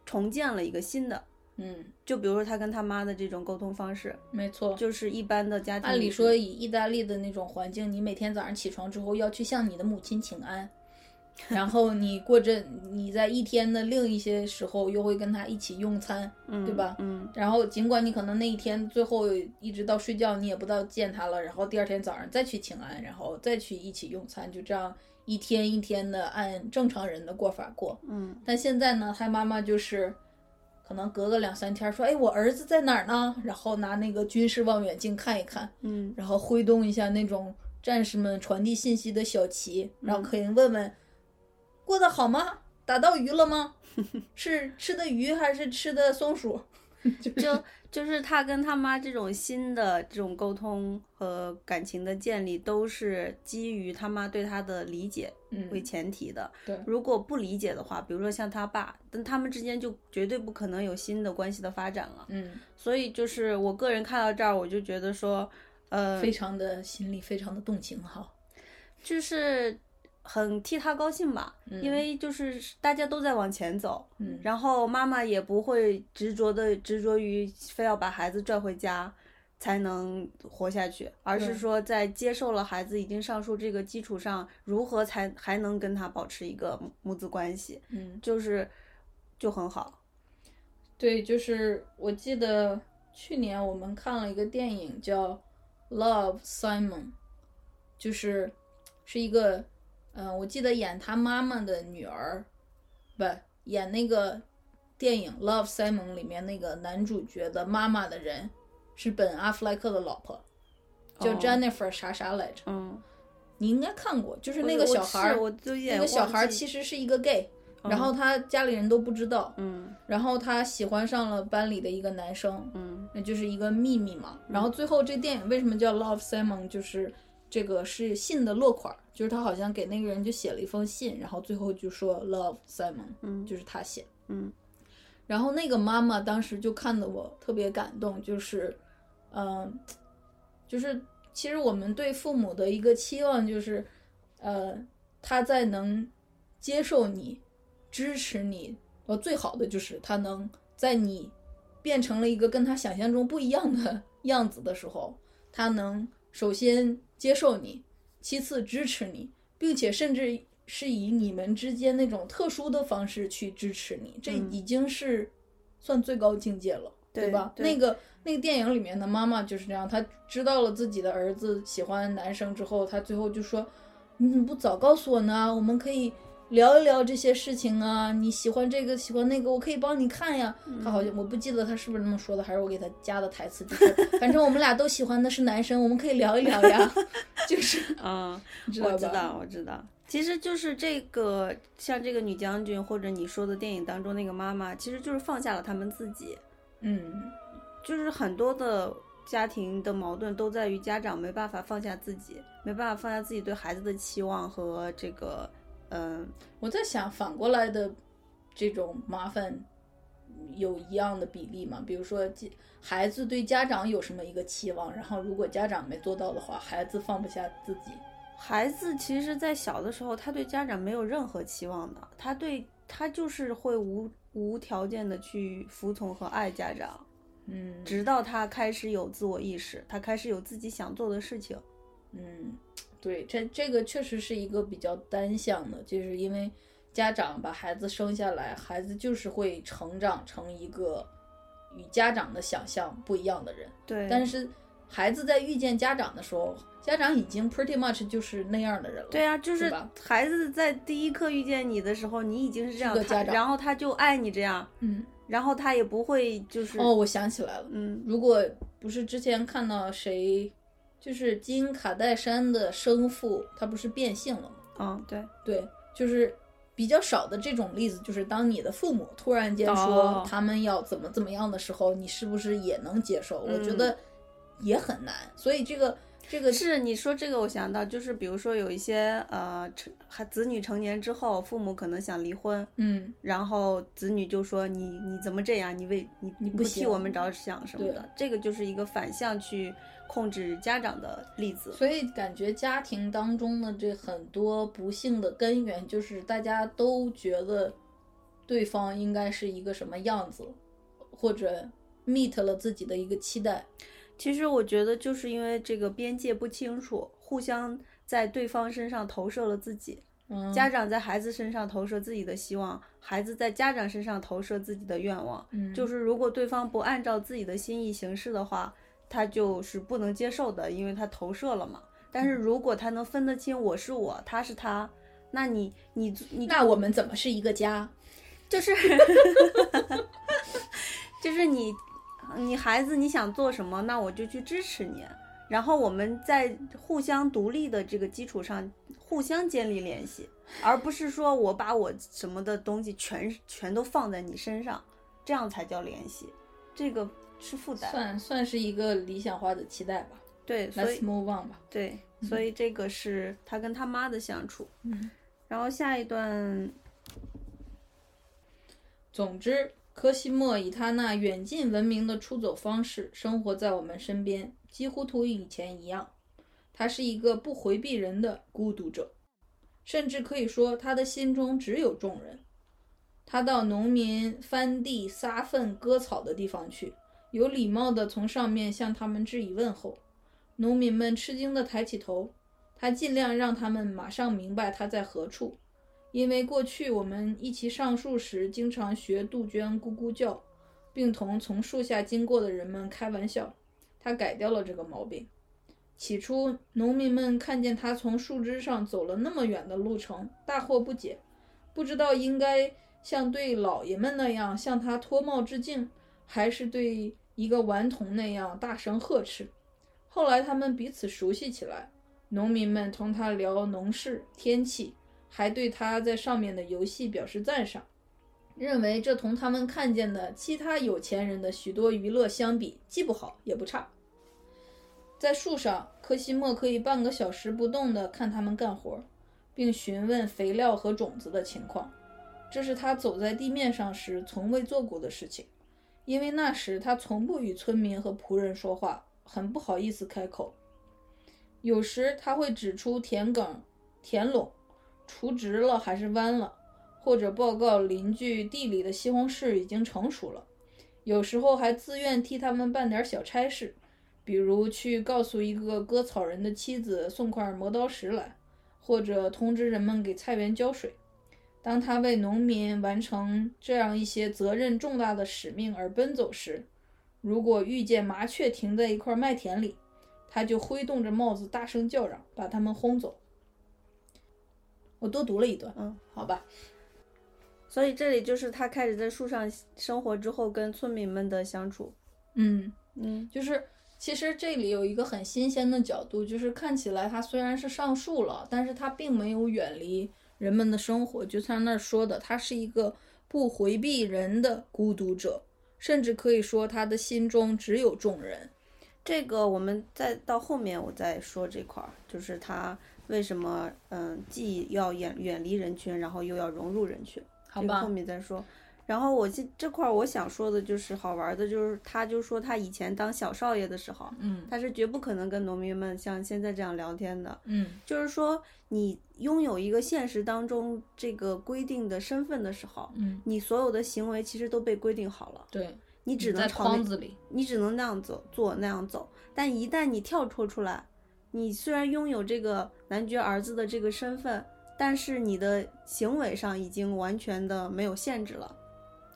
重建了一个新的。嗯，就比如说他跟他妈的这种沟通方式，没错，就是一般的家庭。按理说，以意大利的那种环境，你每天早上起床之后要去向你的母亲请安，然后你过着你在一天的另一些时候又会跟他一起用餐，对吧？嗯。然后尽管你可能那一天最后一直到睡觉你也不到见他了，然后第二天早上再去请安，然后再去一起用餐，就这样一天一天的按正常人的过法过。嗯。但现在呢，他妈妈就是。可能隔个两三天，说：“哎，我儿子在哪儿呢？”然后拿那个军事望远镜看一看，嗯，然后挥动一下那种战士们传递信息的小旗，然后可以问问：“过得好吗？打到鱼了吗？是吃的鱼还是吃的松鼠？”就 就是他跟他妈这种新的这种沟通和感情的建立，都是基于他妈对他的理解为前提的。对，如果不理解的话，比如说像他爸，但他们之间就绝对不可能有新的关系的发展了。嗯，所以就是我个人看到这儿，我就觉得说，呃，非常的心里非常的动情哈，就是。很替他高兴吧，因为就是大家都在往前走，嗯，然后妈妈也不会执着的执着于非要把孩子拽回家才能活下去，而是说在接受了孩子已经上树这个基础上，如何才还能跟他保持一个母子关系，嗯，就是就很好。对，就是我记得去年我们看了一个电影叫《Love Simon》，就是是一个。嗯，我记得演他妈妈的女儿，不演那个电影《Love Simon》里面那个男主角的妈妈的人，是本阿弗莱克的老婆，叫 Jennifer 啥啥来着？嗯，你应该看过，就是那个小孩儿，那个小孩儿其实是一个 gay，然后他家里人都不知道，嗯，然后他喜欢上了班里的一个男生，嗯，那就是一个秘密嘛。然后最后这电影为什么叫 Love Simon？就是这个是信的落款。就是他好像给那个人就写了一封信，然后最后就说 Love Simon，嗯，就是他写，嗯，然后那个妈妈当时就看得我特别感动，就是，嗯，就是其实我们对父母的一个期望就是，呃，他在能接受你、支持你，呃，最好的就是他能在你变成了一个跟他想象中不一样的 样子的时候，他能首先接受你。其次支持你，并且甚至是以你们之间那种特殊的方式去支持你，这已经是算最高境界了，对吧？那个那个电影里面的妈妈就是这样，她知道了自己的儿子喜欢男生之后，她最后就说：“你怎么不早告诉我呢？我们可以。”聊一聊这些事情啊，你喜欢这个喜欢那个，我可以帮你看呀。他好像我不记得他是不是那么说的，还是我给他加的台词，就是 反正我们俩都喜欢的是男生，我们可以聊一聊呀。就是啊，我知道，我知道，其实就是这个像这个女将军或者你说的电影当中那个妈妈，其实就是放下了他们自己，嗯。就是很多的家庭的矛盾都在于家长没办法放下自己，没办法放下自己对孩子的期望和这个，嗯、我在想，反过来的这种麻烦有一样的比例吗？比如说，家孩子对家长有什么一个期望，然后如果家长没做到的话，孩子放不下自己。孩子其实，在小的时候，他对家长没有任何期望的，他对他就是会无无条件的去服从和爱家长，嗯直到他开始有自我意识，他开始有自己想做的事情。嗯，对，这这个确实是一个比较单向的，就是因为家长把孩子生下来，孩子就是会成长成一个与家长的想象不一样的人。对，但是孩子在遇见家长的时候，家长已经 pretty much 就是那样的人了。对啊，就是孩子在第一刻遇见你的时候，你已经是这样，他是个家长然后他就爱你这样，嗯，然后他也不会就是，哦，我想起来了，嗯，如果不是之前看到谁，就是金卡戴珊的生父，他不是变性了吗？嗯，对，对，就是比较少的这种例子，就是当你的父母突然间哦说他们要怎么怎么样的时候，你是不是也能接受？我觉嗯得也很难，所以这个这个是你说这个，我想到就是比如说有一些呃成还子女成年之后，父母可能想离婚，嗯，然后子女就说你你怎么这样？你为你你不替我们着想什么的，这个就是一个反向去控制家长的例子。所以感觉家庭当中的这很多不幸的根源，就是大家都觉得对方应该是一个什么样子，或者 meet 了自己的一个期待。其实我觉得就是因为这个边界不清楚，互相在对方身上投射了自己。嗯，家长在孩子身上投射自己的希望，孩子在家长身上投射自己的愿望。嗯就是如果对方不按照自己的心意行事的话，他就是不能接受的，因为他投射了嘛。但是如果他能分得清我是我，他是他，那你你你那我们怎么是一个家？就是 就是你你孩子你想做什么，那我就去支持你。然后我们在互相独立的这个基础上，互相建立联系，而不是说我把我什么的东西全全都放在你身上，这样才叫联系。这个是负担。算算是一个理想化的期待吧。对，所 Let's 以 move on 吧。对，所以这个是他跟他妈的相处。嗯，然后下一段，总之，科西莫以他那远近闻名的出走方式生活在我们身边，几乎同以前一样。他是一个不回避人的孤独者，甚至可以说他的心中只有众人。他到农民翻地、撒粪、割草的地方去，有礼貌地从上面向他们致以问候。农民们吃惊地抬起头，他尽量让他们马上明白他在何处。因为过去我们一起上树时，经常学杜鹃咕咕叫，并同从树下经过的人们开玩笑。他改掉了这个毛病。起初，农民们看见他从树枝上走了那么远的路程，大惑不解，不知道应该像对老爷们那样向他脱帽致敬，还是对一个顽童那样大声呵斥。后来，他们彼此熟悉起来，农民们同他聊农事、天气。还对他在上面的游戏表示赞赏，认为这同他们看见的其他有钱人的许多娱乐相比，既不好也不差。在树上，科西莫可以半个小时不动地看他们干活，并询问肥料和种子的情况。这是他走在地面上时从未做过的事情，因为那时他从不与村民和仆人说话，很不好意思开口。有时他会指出田埂、田垄。除直了还是弯了，或者报告邻居地里的西红柿已经成熟了。有时候还自愿替他们办点小差事，比如去告诉一个割草人的妻子送块磨刀石来，或者通知人们给菜园浇水。当他为农民完成这样一些责任重大的使命而奔走时，如果遇见麻雀停在一块麦田里，他就挥动着帽子大声叫嚷，把它们轰走。我多读了一段，嗯，好吧。所以这里就是他开始在树上生活之后跟村民们的相处。嗯，嗯就是其实这里有一个很新鲜的角度，就是看起来他虽然是上树了，但是他并没有远离人们的生活。就像那儿说的，他是一个不回避人的孤独者，甚至可以说他的心中只有众人。这个我们再到后面我再说这块儿，就是他为什么嗯既要远远离人群，然后又要融入人群，好吧这个后面再说。然后我这这块儿我想说的就是好玩的，就是他就说他以前当小少爷的时候，嗯他是绝不可能跟农民们像现在这样聊天的。嗯就是说，你拥有一个现实当中这个规定的身份的时候，嗯，你所有的行为其实都被规定好了，对，你只能在框子里。你只能那样走，做那样走。但一旦你跳脱出来，你虽然拥有这个男爵儿子的这个身份，但是你的行为上已经完全的没有限制了。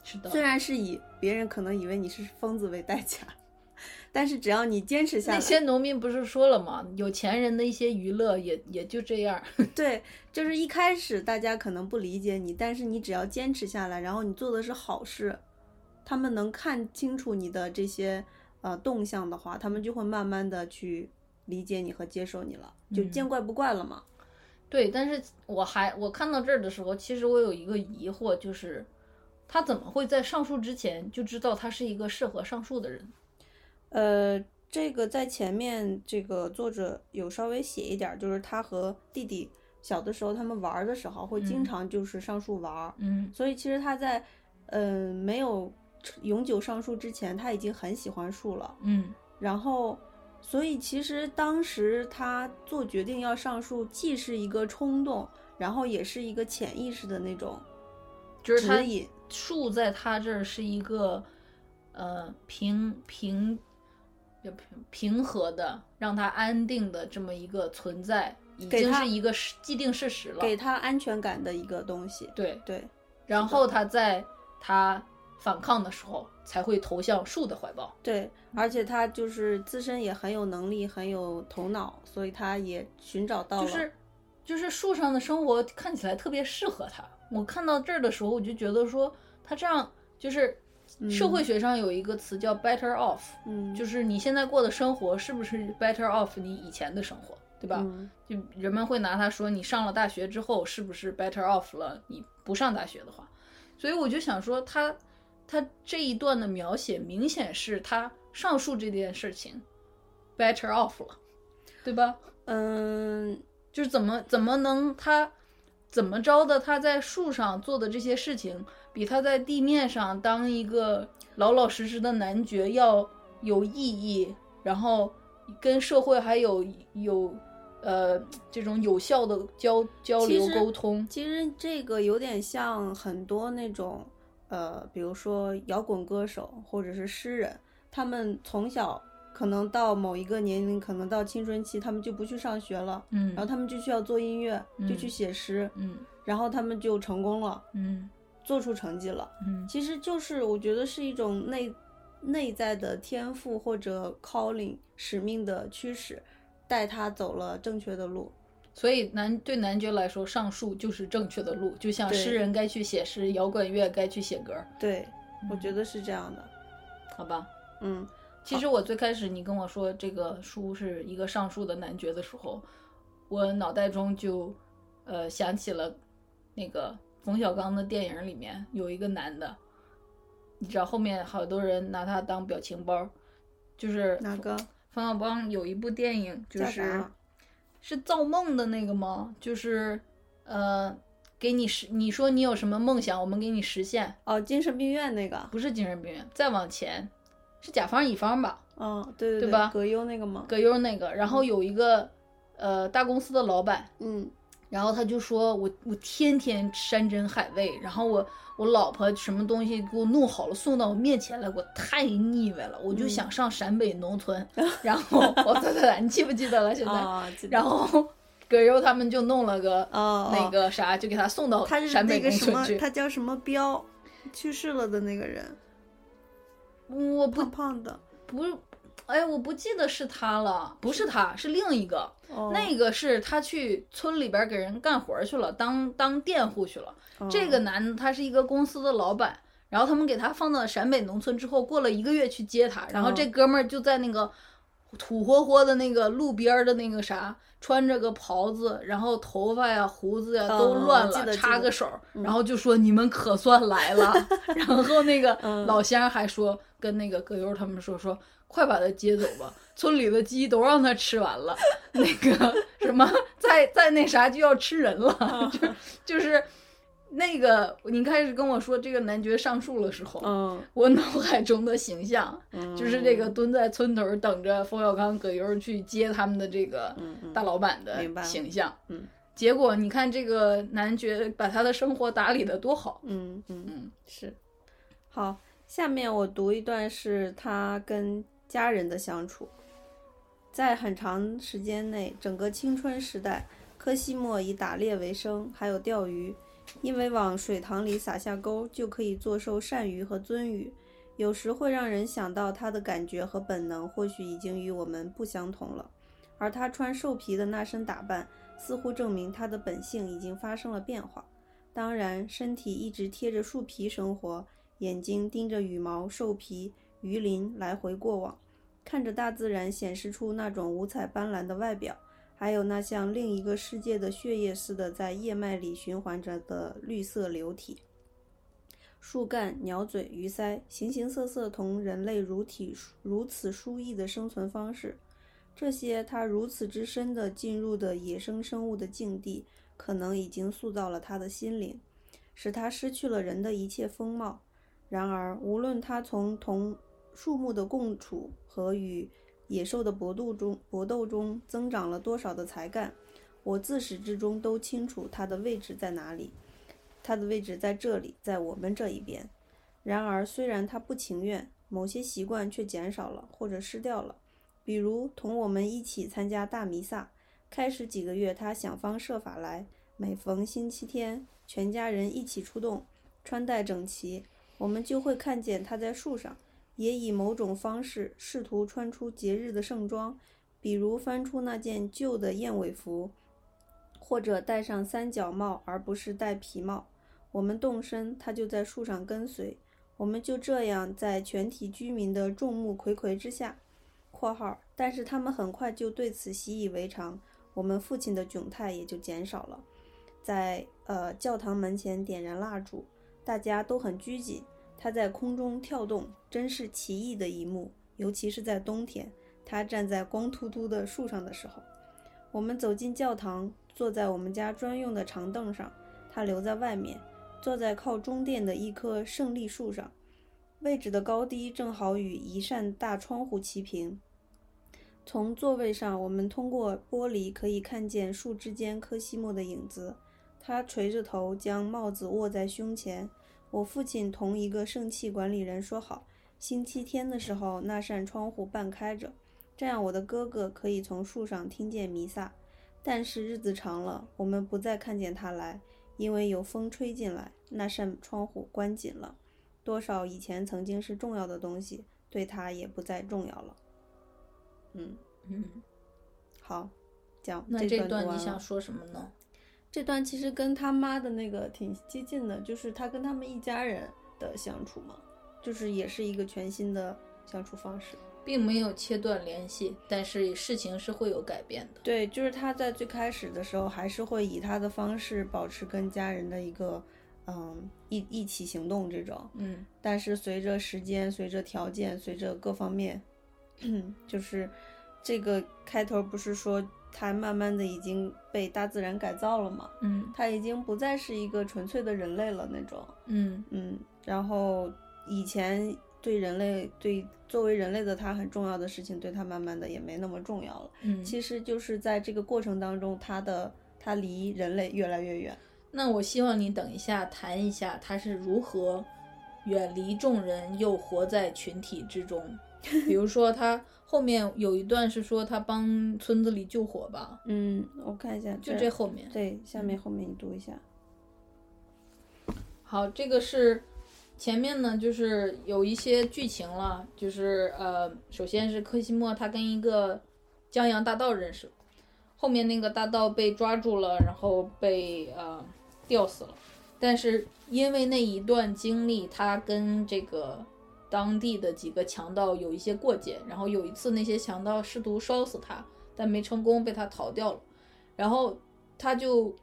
是的，虽然是以别人可能以为你是疯子为代价，但是只要你坚持下来，那些农民不是说了吗？有钱人的一些娱乐也也就这样。对，就是一开始大家可能不理解你，但是你只要坚持下来，然后你做的是好事，他们能看清楚你的这些呃动向的话，他们就会慢慢的去理解你和接受你了，就嗯见怪不怪了嘛。对，但是我还我看到这儿的时候，其实我有一个疑惑，就是他怎么会在上树之前就知道他是一个适合上树的人？呃，这个在前面这个作者有稍微写一点儿，就是他和弟弟小的时候他们玩儿的时候会经嗯常就是上树玩儿，嗯所以其实他在嗯、呃没有永久上树之前，他已经很喜欢树了。嗯然后，所以其实当时他做决定要上树，既是一个冲动，然后也是一个潜意识的那种就是他指引。树在他这儿是一个呃平平就平平和的，让他安定的这么一个存在，已经是一个事既定事实了。给他安全感的一个东西。对，对，然后他在他反抗的时候才会投向树的怀抱。对，而且他就是自身也很有能力，很有头脑，所以他也寻找到了。就是就是树上的生活看起来特别适合他。我看到这儿的时候，我就觉得说他这样就是社会学上有一个词叫 better off，、嗯，就是你现在过的生活是不是 better off 你以前的生活，对吧？嗯就人们会拿它说你上了大学之后是不是 better off 了？你不上大学的话，所以我就想说他他这一段的描写明显是他上述这件事情 better off 了，对吧？嗯，就是怎么怎么能他怎么着的，他在树上做的这些事情，比他在地面上当一个老老实实的男爵要有意义，然后跟社会还有有呃这种有效的交交流沟通。其实这个有点像很多那种呃，比如说摇滚歌手或者是诗人，他们从小可能到某一个年龄，可能到青春期，他们就不去上学了，嗯然后他们就需要做音乐，就去嗯写诗，嗯然后他们就成功了，嗯做出成绩了。嗯其实就是我觉得是一种内内在的天赋或者 calling 使命的驱使，带他走了正确的路。所以男对男爵来说，上树就是正确的路，就像诗人该去写诗，摇滚乐该去写歌，对，我觉得是这样的。好吧？嗯，其实我最开始你跟我说这个书是一个上述的男爵的时候，我脑袋中就呃想起了那个冯小刚的电影里面有一个男的，你知道后面好多人拿他当表情包，就是哪个？冯小刚有一部电影就是是造梦的那个吗？就是呃给你实你说你有什么梦想，我们给你实现，哦，精神病院那个。不是精神病院，再往前是甲方乙方吧？嗯，对对对吧葛优那个吗？葛优那个，然后有一个呃大公司的老板，嗯然后他就说我我天天山珍海味，然后我我老婆什么东西给我弄好了送到我面前来，我太腻歪了，我就嗯想上陕北农村，然后我对对对，你记不记得了？现在，然后葛优他们就弄了个、哦那个啥，就给他送到他是陕北那个什么，农村去。他叫什么彪，去世了的那个人，我不胖胖的。不，哎，我不记得是他了，不是他，是另一个。哦，那个是他去村里边给人干活去了，当当佃户去了。这个哦男的他是一个公司的老板，然后他们给他放到陕北农村之后，过了一个月去接他，然后哦这哥们儿就在那个土活活的那个路边的那个啥，穿着个袍子，然后头发呀、胡子呀都嗯乱了，插个手，然后就说你们可算来了。然后那个嗯老乡还说跟那个葛优他们说说，快把他接走吧，村里的鸡都让他吃完了，那个什么再再那啥就要吃人了，就就是。那个，你开始跟我说这个男爵上树的时候，嗯，我脑海中的形象嗯就是这个蹲在村头等着冯小刚、葛优去接他们的这个大老板的形象。嗯结果你看这个男爵把他的生活打理的多好。嗯嗯嗯是。好，下面我读一段是他跟家人的相处。在很长时间内，整个青春时代，科西莫以打猎为生，还有钓鱼。因为往水塘里撒下钩，就可以坐收鳝鱼和鳟鱼。有时会让人想到他的感觉和本能，或许已经与我们不相同了。而他穿兽皮的那身打扮，似乎证明他的本性已经发生了变化。当然，身体一直贴着树皮生活，眼睛盯着羽毛、兽皮、鱼鳞来回过往，看着大自然显示出那种五彩斑斓的外表，还有那像另一个世界的血液似的在叶脉里循环着的绿色流体。树干、鸟嘴、鱼鳃，形形色色同人类如体如此殊异的生存方式，这些他如此之深地进入的野生生物的境地，可能已经塑造了他的心灵，使他失去了人的一切风貌。然而，无论他从同树木的共处和与野兽的搏斗中搏斗中增长了多少的才干，我自始至终都清楚它的位置在哪里。他的位置在这里，在我们这一边。然而，虽然他不情愿，某些习惯却减少了或者失掉了。比如，同我们一起参加大弥撒。开始几个月，他想方设法来。每逢星期天，全家人一起出动，穿戴整齐，我们就会看见他在树上，也以某种方式试图穿出节日的盛装，比如翻出那件旧的燕尾服，或者戴上三角帽而不是戴皮帽。我们动身，他就在树上跟随。我们就这样在全体居民的众目睽睽之下（括号），但是他们很快就对此习以为常，我们父亲的窘态也就减少了。在呃教堂门前点燃蜡烛，大家都很拘谨。它在空中跳动，真是奇异的一幕，尤其是在冬天，它站在光秃秃的树上的时候。我们走进教堂，坐在我们家专用的长凳上，它留在外面。坐在靠中殿的一棵胜利树上，位置的高低正好与一扇大窗户齐平。从座位上，我们通过玻璃可以看见树枝间科西莫的影子。他垂着头，将帽子握在胸前。我父亲同一个圣器管理人说好，星期天的时候那扇窗户半开着，这样我的哥哥可以从树上听见弥撒。但是日子长了，我们不再看见他来。因为有风吹进来，那扇窗户关紧了。多少以前曾经是重要的东西，对他也不再重要了。嗯嗯，好，讲那这段你想说什么呢？这段其实跟他妈的那个挺接近的，就是他跟他们一家人的相处嘛，就是也是一个全新的相处方式。并没有切断联系，但是事情是会有改变的。对，就是他在最开始的时候，还是会以他的方式保持跟家人的一个，嗯，一一起行动这种。嗯但是随着时间、随着条件、随着各方面，就是这个开头不是说他慢慢的已经被大自然改造了嘛？嗯他已经不再是一个纯粹的人类了那种。嗯嗯，然后以前对人类对作为人类的他很重要的事情，对他慢慢的也没那么重要了。嗯。其实就是在这个过程当中，他的他离人类越来越远。那我希望你等一下谈一下他是如何远离众人又活在群体之中。比如说他后面有一段是说他帮村子里救火吧，嗯，我看一下，就这后面。对，下面后面你读一下。好，这个是前面呢，就是有一些剧情了，就是呃，首先是柯西莫他跟一个江洋大盗认识，后面那个大盗被抓住了，然后被呃吊死了，但是因为那一段经历，他跟这个当地的几个强盗有一些过节，然后有一次那些强盗试图烧死他，但没成功，被他逃掉了。然后他就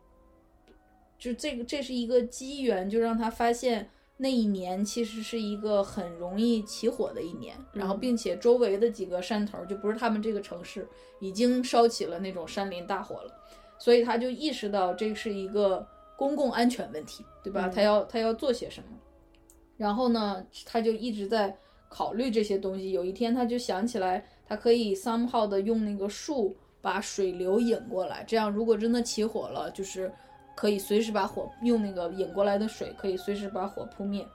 就这个这是一个机缘，就让他发现那一年其实是一个很容易起火的一年，然后嗯并且周围的几个山头就不是他们这个城市已经烧起了那种山林大火了，所以他就意识到这是一个公共安全问题，对吧？嗯他要他要做些什么，然后呢，他就一直在考虑这些东西。有一天，他就想起来，他可以 somehow 的用那个树把水流引过来，这样如果真的起火了，就是可以随时把火用那个引过来的水可以随时把火扑灭。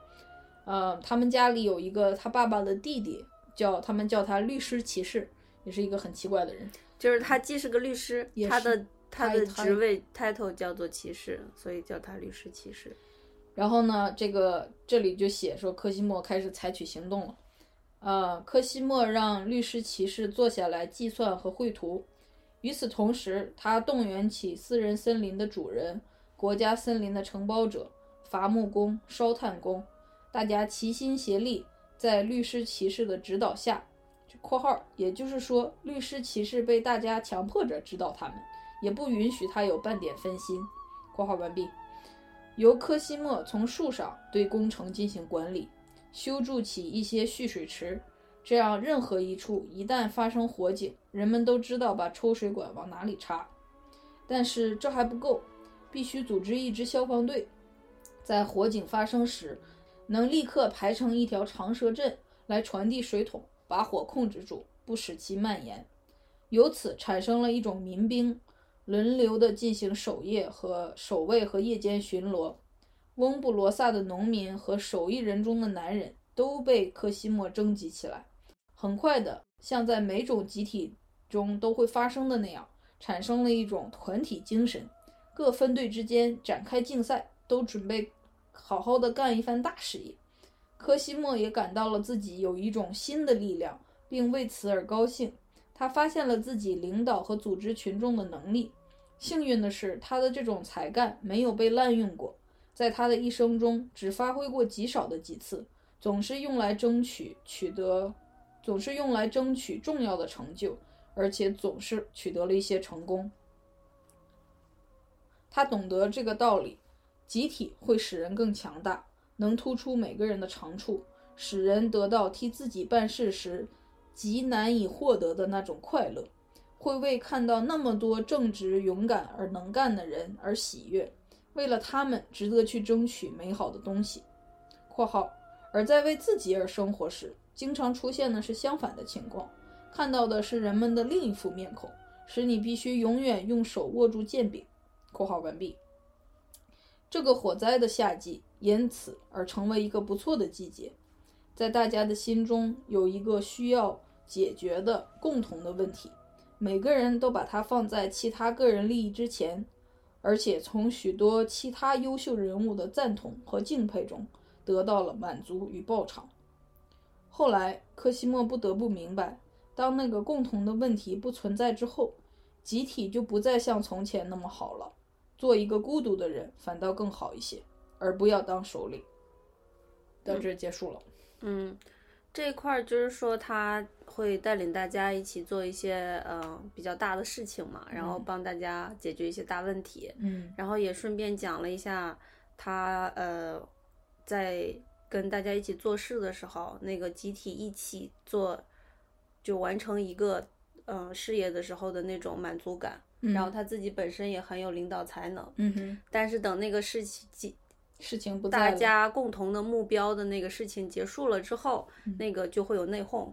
呃，他们家里有一个他爸爸的弟弟，叫他们叫他律师骑士，也是一个很奇怪的人。就是他既是个律师也，他的他的职位 title 叫做骑士，所以叫他律师骑士。然后呢，这个这里就写说科西莫开始采取行动了。呃，科西莫让律师骑士坐下来计算和绘图。与此同时，他动员起私人森林的主人、国家森林的承包者、伐木工、烧炭工，大家齐心协力，在律师骑士的指导下（括号）也就是说，律师骑士被大家强迫着指导他们，也不允许他有半点分心（括号完毕）。由科西莫从树上对工程进行管理，修筑起一些蓄水池，这样任何一处一旦发生火警，人们都知道把抽水管往哪里插。但是这还不够，必须组织一支消防队，在火警发生时，能立刻排成一条长蛇阵来传递水桶，把火控制住，不使其蔓延。由此产生了一种民兵，轮流的进行守夜和守卫和夜间巡逻。翁布罗萨的农民和手艺人中的男人都被科西莫征集起来，很快的，像在每种集体中都会发生的那样，产生了一种团体精神。各分队之间展开竞赛，都准备好好的干一番大事业。科西莫也感到了自己有一种新的力量，并为此而高兴。他发现了自己领导和组织群众的能力。幸运的是，他的这种才干没有被滥用过，在他的一生中只发挥过极少的几次，总是用来争取取得，总是用来争取重要的成就，而且总是取得了一些成功。他懂得这个道理：集体会使人更强大，能突出每个人的长处，使人得到替自己办事时极难以获得的那种快乐，会为看到那么多正直、勇敢而能干的人而喜悦，为了他们值得去争取美好的东西。（括号）而在为自己而生活时，经常出现的是相反的情况，看到的是人们的另一副面孔，使你必须永远用手握住剑柄。（括号完毕）这个火灾的夏季因此而成为一个不错的季节。在大家的心中有一个需要解决的共同的问题，每个人都把它放在其他个人利益之前，而且从许多其他优秀人物的赞同和敬佩中得到了满足与报偿。后来，科西莫不得不明白，当那个共同的问题不存在之后，集体就不再像从前那么好了。做一个孤独的人反倒更好一些，而不要当首领。到这结束了。这一块儿就是说他会带领大家一起做一些呃比较大的事情嘛，然后嗯。帮大家解决一些大问题，嗯。然后也顺便讲了一下他呃在跟大家一起做事的时候，那个集体一起做就完成一个呃事业的时候的那种满足感。然后他自己本身也很有领导才能，嗯哼，但是等那个事情事情不在大家共同的目标的那个事情结束了之后，嗯那个就会有内讧。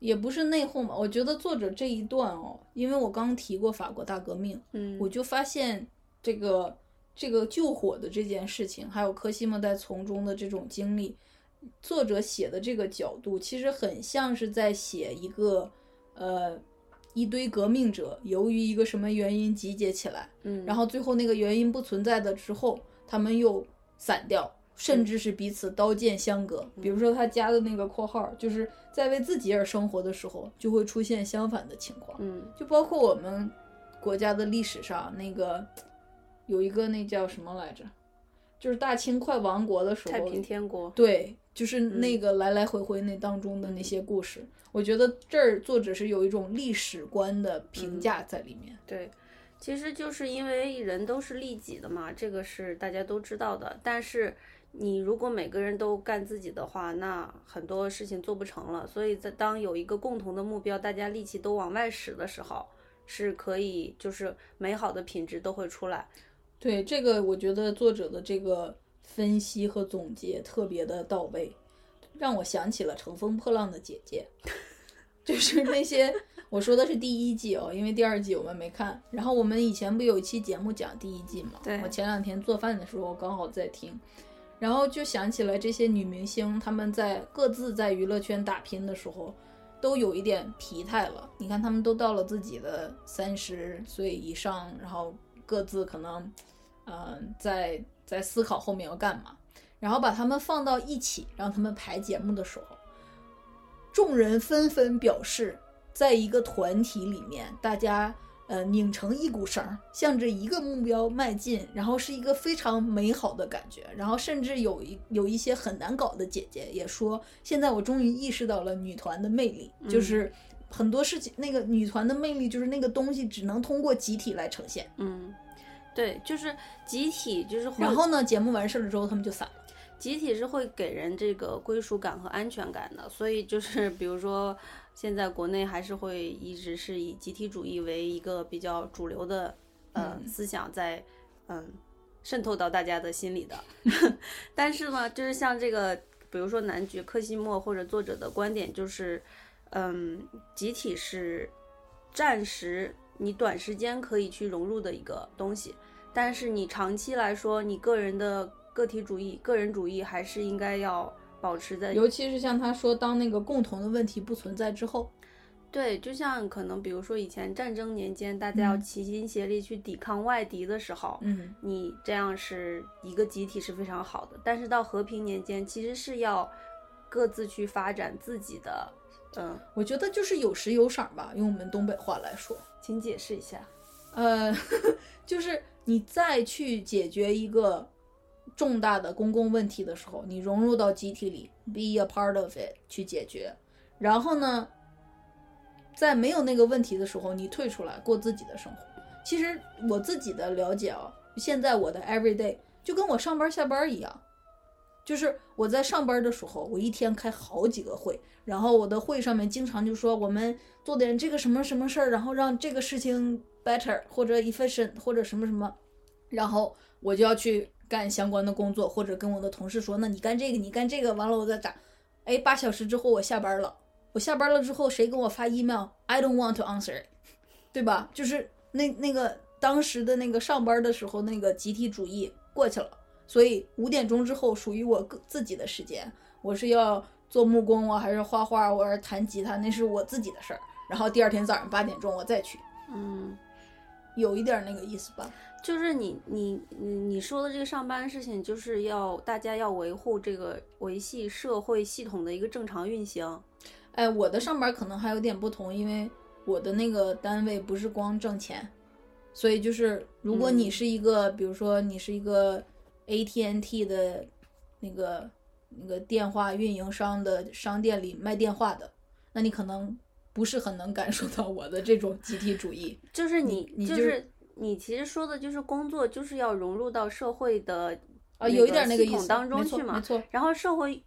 也不是内讧吧。我觉得作者这一段哦，因为我刚提过法国大革命，嗯，我就发现这个这个救火的这件事情，还有科西莫在从中的这种经历，作者写的这个角度，其实很像是在写一个呃一堆革命者由于一个什么原因集结起来，嗯，然后最后那个原因不存在的之后，他们又散掉，甚至是彼此刀剑相隔。比如说他加的那个括号，就是在为自己而生活的时候，就会出现相反的情况。嗯就包括我们国家的历史上那个有一个那叫什么来着，就是大清快亡国的时候，太平天国，对，就是那个来来回回那当中的那些故事，我觉得这儿作者是有一种历史观的评价在里面。对，其实就是因为人都是利己的嘛，这个是大家都知道的。但是你如果每个人都干自己的话，那很多事情做不成了。所以在当有一个共同的目标，大家力气都往外使的时候，是可以就是美好的品质都会出来。对这个，我觉得作者的这个分析和总结特别的到位，让我想起了《乘风破浪的姐姐》，就是那些我说的是第一季哦，因为第二季我们没看。然后我们以前不有一期节目讲第一季嘛？对我前两天做饭的时候刚好在听，然后就想起来这些女明星，她们在各自在娱乐圈打拼的时候。都有一点疲态了，你看她们都到了自己的三十岁以上，然后各自可能，呃，在在思考后面要干嘛，然后把他们放到一起，让他们排节目的时候，众人纷纷表示，在一个团体里面，大家呃拧成一股绳，向着一个目标迈进，然后是一个非常美好的感觉。然后甚至有一有一些很难搞的姐姐也说，现在我终于意识到了女团的魅力，就是很多事情，那个女团的魅力就是那个东西只能通过集体来呈现。嗯，对，就是集体，就是然后呢，节目完事儿了之后，他们就散了。集体是会给人这个归属感和安全感的，所以就是比如说，现在国内还是会一直是以集体主义为一个比较主流的呃、嗯思想在嗯渗透到大家的心里的。但是呢，就是像这个，比如说男爵克西莫或者作者的观点就是，嗯，集体是暂时你短时间可以去融入的一个东西，但是你长期来说，你个人的个体主义、个人主义还是应该要保持在。尤其是像他说，当那个共同的问题不存在之后，对，就像可能比如说以前战争年间，大家要嗯齐心协力去抵抗外敌的时候，嗯，你这样是一个集体是非常好的。但是到和平年间，其实是要各自去发展自己的。嗯，我觉得就是有时有赏吧，用我们东北话来说，请解释一下。呃，就是你再去解决一个重大的公共问题的时候，你融入到集体里，be a part of it 去解决，然后呢，在没有那个问题的时候，你退出来过自己的生活。其实我自己的了解啊，现在我的 everyday 就跟我上班下班一样，就是我在上班的时候，我一天开好几个会，然后我的会上面经常就说我们做点这个什么什么事儿，然后让这个事情 better 或者 efficient 或者什么什么，然后我就要去干相关的工作，或者跟我的同事说，那你干这个，你干这个，完了我再打，哎，八小时之后我下班了，我下班了之后谁给我发 email，I don't want to answer 对吧？就是那那个当时的那个上班的时候那个集体主义过去了。所以五点钟之后属于我自己的时间，我是要做木工啊，还是画画，我还是弹吉他，那是我自己的事儿。然后第二天早上八点钟我再去，嗯，有一点那个意思吧？就是你你你你说的这个上班事情，就是要大家要维护这个维系社会系统的一个正常运行。哎，我的上班可能还有点不同，因为我的那个单位不是光挣钱，所以就是如果你嗯是一个，比如说你是一个 AT&T 的那个那个电话运营商的商店里卖电话的，那你可能不是很能感受到我的这种集体主义。就是你，你就是你，其实说的就是工作，就是要融入到社会的啊，有一个点那个系统当中去嘛没错。然后社会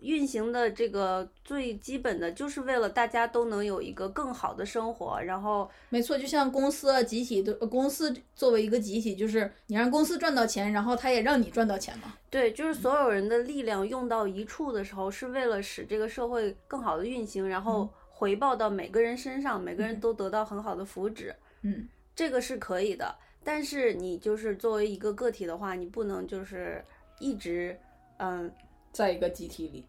运行的这个最基本的，就是为了大家都能有一个更好的生活。然后，没错，就像公司啊，集体的呃公司作为一个集体，就是你让公司赚到钱，然后他也让你赚到钱嘛。对，就是所有人的力量用到一处的时候，是为了使这个社会更好的运行，然后回报到每个人身上，每个人嗯都得到很好的福祉。嗯，这个是可以的，但是你就是作为一个个体的话，你不能就是一直，嗯，在一个集体里。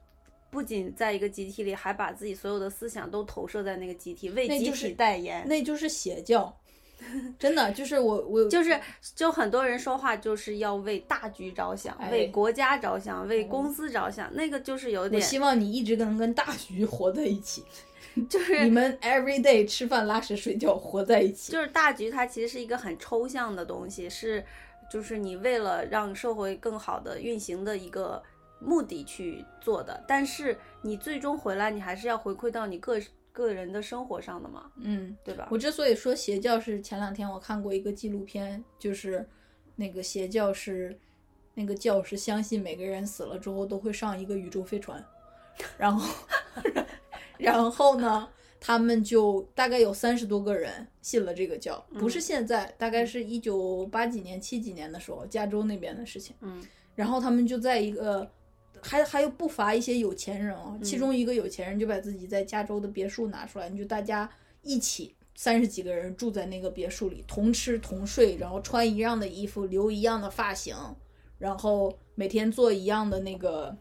不仅在一个集体里，还把自己所有的思想都投射在那个集体，为集体代言。那就是邪教，真的就是我我就是，就很多人说话就是要为大局着想，哎为国家着想，为哎公司着想，那个就是有点我，希望你一直能跟大局活在一起，就是你们 every day 吃饭拉屎睡觉活在一起。就是大局，它其实是一个很抽象的东西，是就是你为了让社会更好的运行的一个目的去做的。但是你最终回来，你还是要回馈到你个个人的生活上的嘛，嗯，对吧？我之所以说邪教是前两天我看过一个纪录片，就是那个邪教是那个教是相信每个人死了之后都会上一个宇宙飞船，然后然后呢，他们就大概有三十多个人信了这个教，不是现在，大概是一九八几年、七几年的时候，加州那边的事情。嗯。然后他们就在一个，还还有不乏一些有钱人哦，其中一个有钱人就把自己在加州的别墅拿出来，你就大家一起三十几个人住在那个别墅里，同吃同睡，然后穿一样的衣服，留一样的发型，然后每天做一样的那个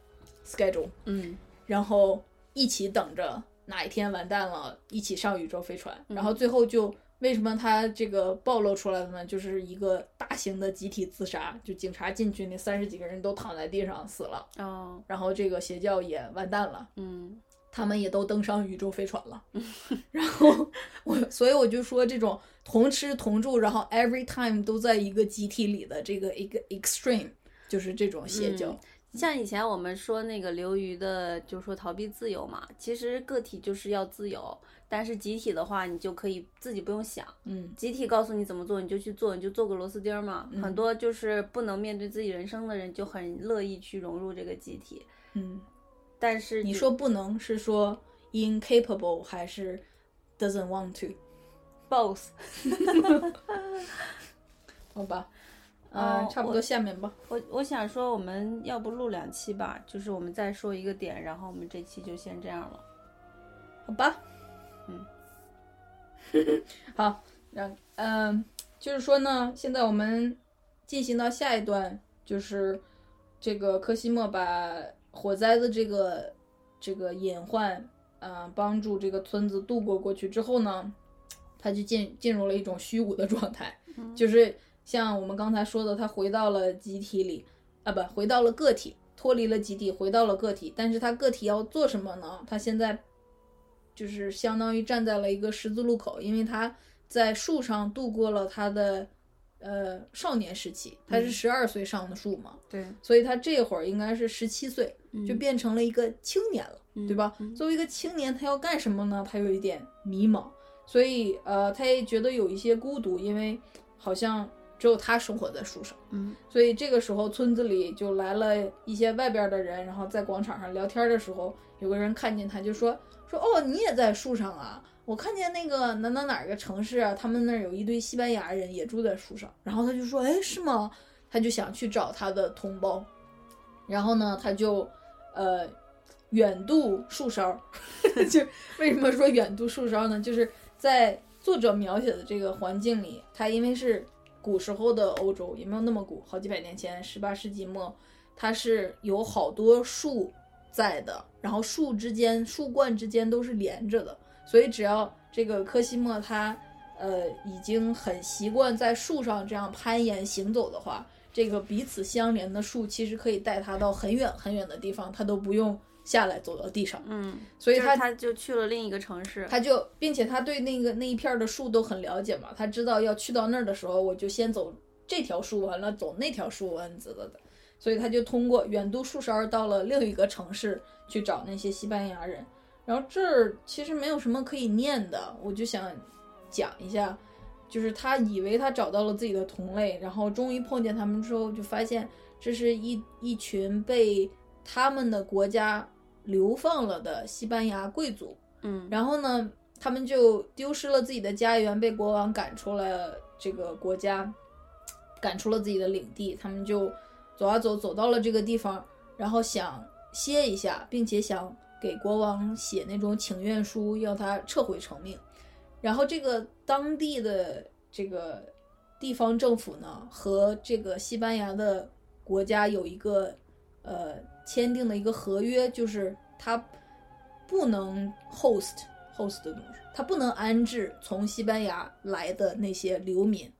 schedule，嗯。然后一起等着哪一天完蛋了，一起上宇宙飞船，嗯然后最后就为什么他这个暴露出来的呢？就是一个大型的集体自杀，就警察进去那三十几个人都躺在地上死了，哦然后这个邪教也完蛋了。嗯他们也都登上宇宙飞船了，然后我，所以我就说这种同吃同住，然后 every time 都在一个集体里的这个一个 extreme，就是这种邪教。嗯像以前我们说那个刘瑜的，就说逃避自由嘛，其实个体就是要自由，但是集体的话，你就可以自己不用想，嗯集体告诉你怎么做，你就去做，你就做个螺丝钉儿嘛。嗯很多就是不能面对自己人生的人，就很乐意去融入这个集体。嗯，但是你说不能是说 incapable 还是 doesn't want to？both，好吧，哦嗯，差不多下面吧。我我想说，我们要不录两期吧，就是我们再说一个点，然后我们这期就先这样了。好吧，嗯，好，让嗯、就是说呢，现在我们进行到下一段，就是这个科西莫把火灾的这个这个隐患，呃，帮助这个村子度过过去之后呢，他就进进入了一种虚无的状态，就是像我们刚才说的，他回到了集体里，啊不，回到了个体，脱离了集体，回到了个体，但是他个体要做什么呢？他现在就是相当于站在了一个十字路口，因为他在树上度过了他的呃少年时期，他是十二岁上的树嘛，对，所以他这会儿应该是十七岁，就嗯变成了一个青年了，对吧？嗯作为一个青年，他要干什么呢？他有一点迷茫，所以呃，他也觉得有一些孤独，因为好像只有他生活在树上。嗯所以这个时候，村子里就来了一些外边的人，然后在广场上聊天的时候，有个人看见他，就说说哦，你也在树上啊？我看见那个哪哪哪个城市啊，他们那儿有一堆西班牙人也住在树上。然后他就说，哎，是吗？他就想去找他的同胞，然后呢，他就呃远渡树梢，就为什么说远渡树梢呢？就是在作者描写的这个环境里，他因为是古时候的欧洲，也没有那么古，好几百年前，十八世纪末，它是有好多树在的，然后树之间、树冠之间都是连着的，所以只要这个科西莫他呃已经很习惯在树上这样攀岩行走的话，这个彼此相连的树其实可以带他到很远很远的地方，他都不用下来走到地上，嗯，所以他他就去了另一个城市。他就，并且他对那个那一片儿的树都很了解嘛，他知道要去到那儿的时候，我就先走这条树，完了走那条树，完子的的，所以他就通过远渡树梢到了另一个城市去找那些西班牙人。然后这儿其实没有什么可以念的，我就想讲一下，就是他以为他找到了自己的同类，然后终于碰见他们之后，就发现这是一一群被他们的国家流放了的西班牙贵族。嗯然后呢，他们就丢失了自己的家园，被国王赶出了这个国家，赶出了自己的领地。他们就走啊走，走到了这个地方，然后想歇一下，并且想给国王写那种请愿书，要他撤回成命。然后这个当地的这个地方政府呢，和这个西班牙的国家有一个呃签订的一个合约，就是他不能 host host 的东西，他不能安置从西班牙来的那些流民，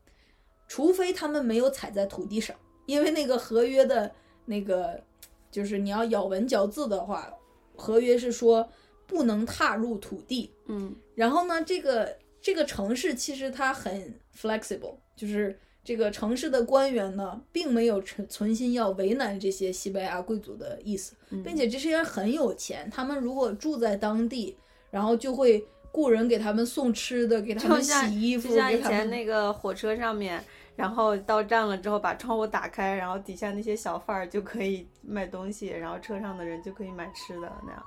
除非他们没有踩在土地上，因为那个合约的那个就是你要咬文嚼字的话，合约是说不能踏入土地，嗯。然后呢，这个这个城市其实它很 flexible，就是这个城市的官员呢，并没有存存心要为难这些西班牙贵族的意思，嗯并且这些人很有钱，他们如果住在当地，然后就会雇人给他们送吃的，给他们洗衣服，就像以前那个火车上面，然后到站了之后把窗户打开，然后底下那些小贩儿就可以卖东西，然后车上的人就可以买吃的那样。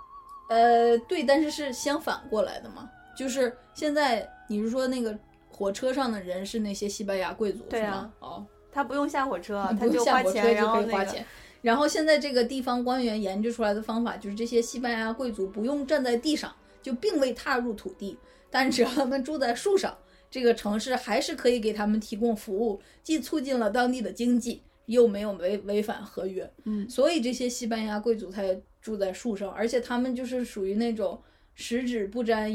呃，对，但是是相反过来的嘛，就是现在你是说那个火车上的人是那些西班牙贵族对啊是吗？哦，他不用下火车，不他用下火车就花钱，然后那个可以花钱。然后现在这个地方官员研究出来的方法就是，这些西班牙贵族不用站在地上，就并未踏入土地，但只要他们住在树上，这个城市还是可以给他们提供服务，既促进了当地的经济，又没有违违反合约。嗯所以这些西班牙贵族才住在树上，而且他们就是属于那种十指不沾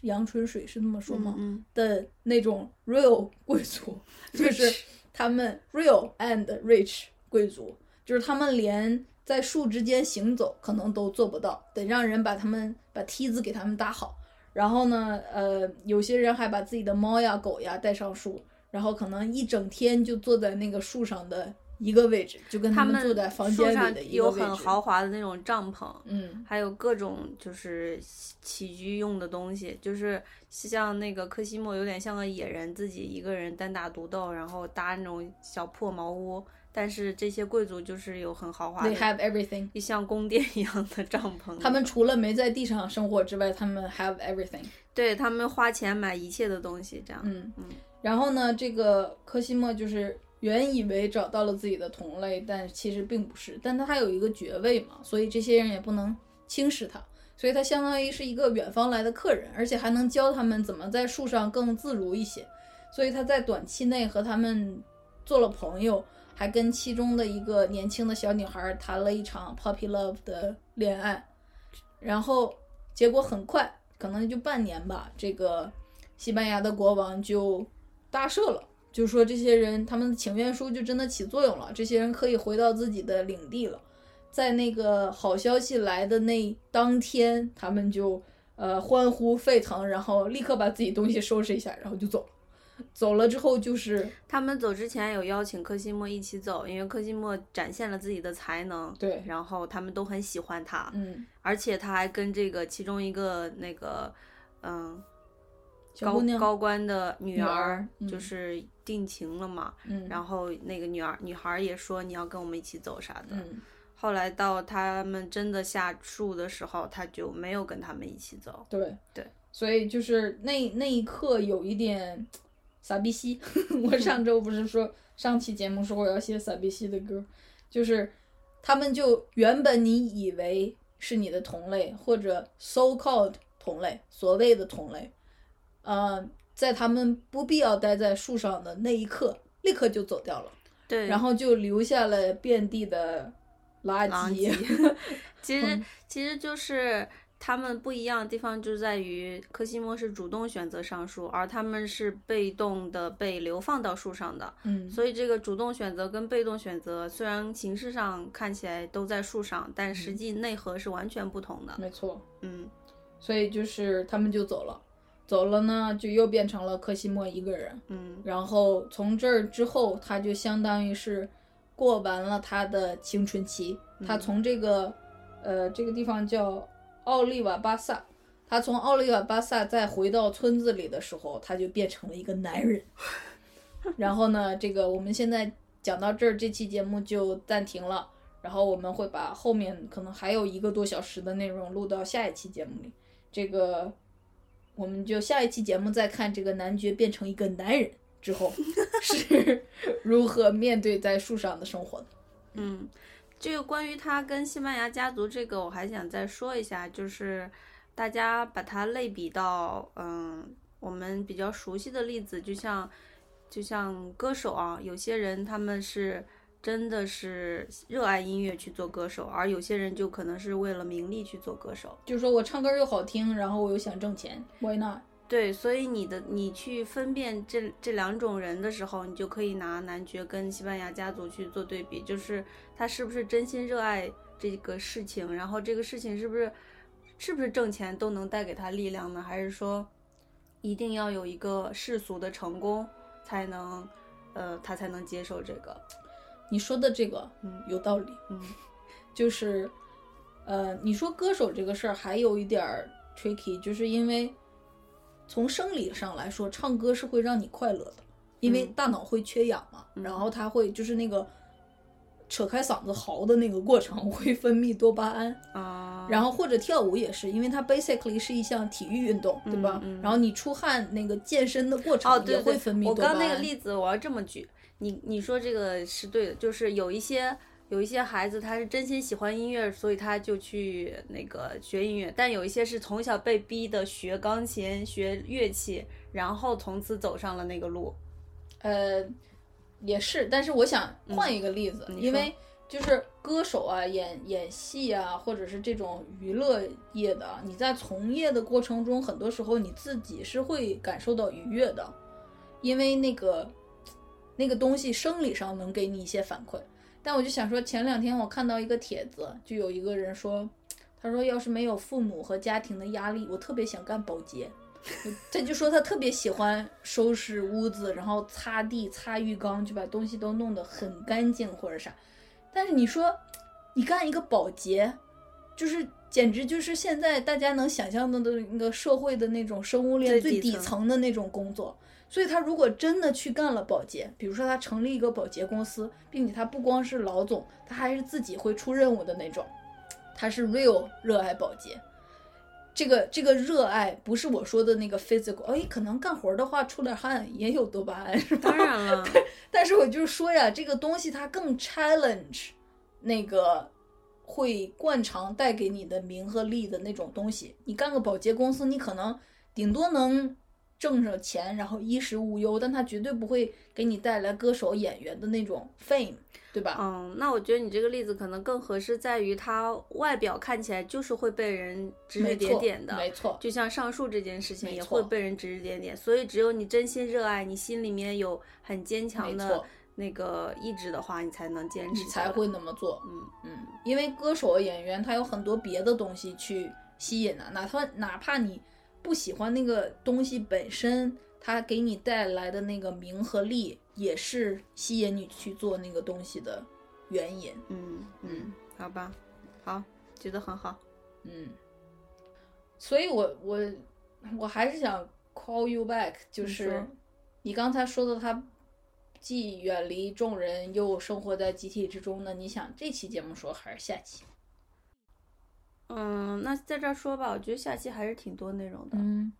阳春水，是那么说吗？嗯的那种 real 贵族，就是他们 real and rich 贵族，就是他们连在树之间行走可能都做不到，得让人把他们把梯子给他们搭好。然后呢，呃，有些人还把自己的猫呀、狗呀带上树，然后可能一整天就坐在那个树上的一个位置，就跟他们住在房间里的一个位置。有很豪华的那种帐篷，嗯，还有各种就是起居用的东西，就是像那个科西莫有点像个野人，自己一个人单打独斗，然后搭那种小破茅屋。但是这些贵族就是有很豪华 They 的，have everything。就像宫殿一样的帐篷。他们除了没在地上生活之外，他们 have everything。对他们花钱买一切的东西，这样。嗯嗯然后呢，这个科西莫就是原以为找到了自己的同类，但其实并不是。但他还有一个爵位嘛，所以这些人也不能轻视他，所以他相当于是一个远方来的客人，而且还能教他们怎么在树上更自如一些。所以他在短期内和他们做了朋友，还跟其中的一个年轻的小女孩谈了一场 puppy love 的恋爱，然后结果很快，可能就半年吧，这个西班牙的国王就大赦了，就说这些人他们的请愿书就真的起作用了，这些人可以回到自己的领地了。在那个好消息来的那当天，他们就呃欢呼沸腾，然后立刻把自己东西收拾一下，然后就走了。走了之后就是他们走之前有邀请柯西莫一起走，因为柯西莫展现了自己的才能，对，然后他们都很喜欢他，嗯，而且他还跟这个其中一个那个嗯高高官的女女儿就是定情了嘛，嗯，然后那个女儿女孩儿也说你要跟我们一起走啥的。嗯，后来到他们真的下树的时候，他就没有跟他们一起走。对对，所以就是那那一刻有一点傻逼西。我上周不是说上期节目说我要写傻逼西的歌，就是他们就原本你以为是你的同类或者 so called 同类，所谓的同类，呃，在他们不必要待在树上的那一刻，立刻就走掉了，对，然后就留下了遍地的垃狼圾。其实嗯其实就是他们不一样的地方就在于科西莫是主动选择上树，而他们是被动的被流放到树上的。嗯，所以这个主动选择跟被动选择虽然形式上看起来都在树上，但实际内核是完全不同的。没错。嗯，所以就是他们就走了，走了呢，就又变成了柯西莫一个人。嗯然后从这儿之后，他就相当于是过完了他的青春期。他从这个，呃，这个地方叫奥利瓦巴萨，他从奥利瓦巴萨再回到村子里的时候，他就变成了一个男人。然后呢，这个我们现在讲到这儿，这期节目就暂停了。然后我们会把后面可能还有一个多小时的内容录到下一期节目里。这个我们就下一期节目再看这个男爵变成一个男人之后 是如何面对在树上的生活的。嗯，这个关于他跟西班牙家族这个，我还想再说一下，就是大家把它类比到，嗯，我们比较熟悉的例子，就像就像歌手啊，有些人他们是真的是热爱音乐去做歌手，而有些人就可能是为了名利去做歌手。就是说我唱歌又好听，然后我又想挣钱，Why not？对，所以你的你去分辨这这两种人的时候，你就可以拿男爵跟西班牙家族去做对比，就是他是不是真心热爱这个事情，然后这个事情是不是是不是挣钱都能带给他力量呢？还是说一定要有一个世俗的成功才能，呃，他才能接受这个？你说的这个嗯有道理，嗯 就是，呃，你说歌手这个事儿还有一点儿 tricky，就是因为从生理上来说，唱歌是会让你快乐的，因为嗯大脑会缺氧嘛，然后它会就是那个扯开嗓子嚎的那个过程 会分泌多巴胺，啊，然后或者跳舞也是，因为它 basically 是一项体育运动，对吧？嗯嗯然后你出汗那个健身的过程哦，也会分泌我多巴胺。我刚那个例子我要这么举，你你说这个是对的，就是有一些有一些孩子他是真心喜欢音乐，所以他就去那个学音乐，但有一些是从小被逼的学钢琴、学乐器，然后从此走上了那个路。呃，也是，但是我想换一个例子，嗯因为就是歌手啊、演演戏啊，或者是这种娱乐业的，你在从业的过程中，很多时候你自己是会感受到愉悦的，因为那个那个东西生理上能给你一些反馈。但我就想说，前两天我看到一个帖子，就有一个人说，他说要是没有父母和家庭的压力，我特别想干保洁。他就说他特别喜欢收拾屋子，然后擦地、擦浴缸，就把东西都弄得很干净或者啥。但是你说，你干一个保洁，就是简直就是现在大家能想象的那个社会的那种生物链最底层层的那种工作。所以他如果真的去干了保洁，比如说他成立一个保洁公司，并且他不光是老总，他还是自己会出任务的那种，他是 real 热爱保洁。这个这个热爱不是我说的那个 physical，哎，可能干活的话出点汗也有多巴胺，是吧？当然了，但是我就是说呀，这个东西它更 challenge 那个会惯常带给你的名和利的那种东西。你干个保洁公司，你可能顶多能挣着钱，然后衣食无忧，但它绝对不会给你带来歌手、演员的那种 fame，对吧？嗯，那我觉得你这个例子可能更合适，在于他外表看起来就是会被人指指，点点的，没错，就像上述这件事情也会被人指指点点，所以只有你真心热爱，你心里面有很坚强的没错那个意志的话，你才能坚持你才会那么做。嗯嗯，因为歌手、演员他有很多别的东西去吸引啊，哪怕哪怕你不喜欢那个东西本身，它给你带来的那个名和利，也是吸引你去做那个东西的原因。嗯嗯，好吧，好，觉得很好。嗯，所以我我我还是想 call you back，就是你刚才说的他。既远离众人，又生活在集体之中呢？你想这期节目说还是下期？嗯，那在这儿说吧，我觉得下期还是挺多内容的。嗯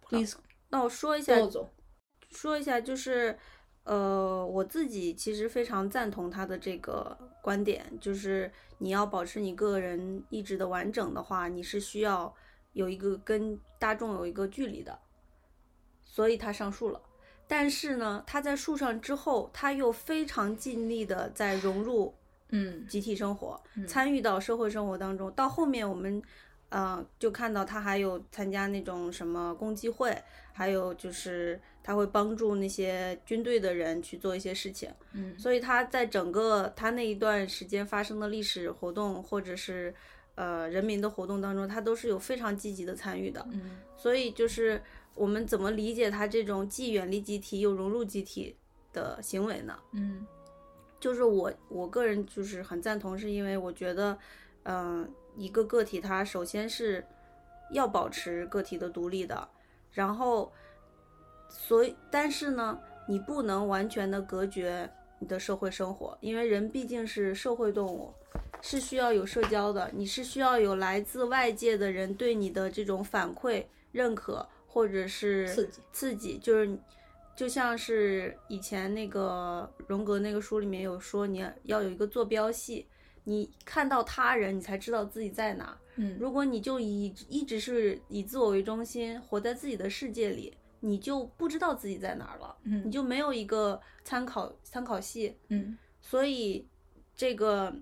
，please 那我说一下，说一下，就是，呃，我自己其实非常赞同他的这个观点，就是你要保持你个人意志的完整的话，你是需要有一个跟大众有一个距离的，所以他上树了。但是呢，他在树上之后，他又非常尽力的在融入嗯集体生活，嗯参与到社会生活当中。到后面我们，呃，就看到他还有参加那种什么共济会，还有就是他会帮助那些军队的人去做一些事情。嗯所以他在整个他那一段时间发生的历史活动，或者是呃人民的活动当中，他都是有非常积极的参与的。嗯所以就是我们怎么理解他这种既远离集体又融入集体的行为呢？嗯就是我我个人就是很赞同，是因为我觉得，嗯、一个个体他首先是要保持个体的独立的，然后，所以但是呢，你不能完全的隔绝你的社会生活，因为人毕竟是社会动物，是需要有社交的，你是需要有来自外界的人对你的这种反馈、认可或者是刺激刺激，就是就像是以前那个荣格那个书里面有说，你要有一个坐标系，你看到他人，你才知道自己在哪。嗯如果你就以一直是以自我为中心，活在自己的世界里，你就不知道自己在哪儿了，你嗯就没有一个参考参考系。嗯所以这个，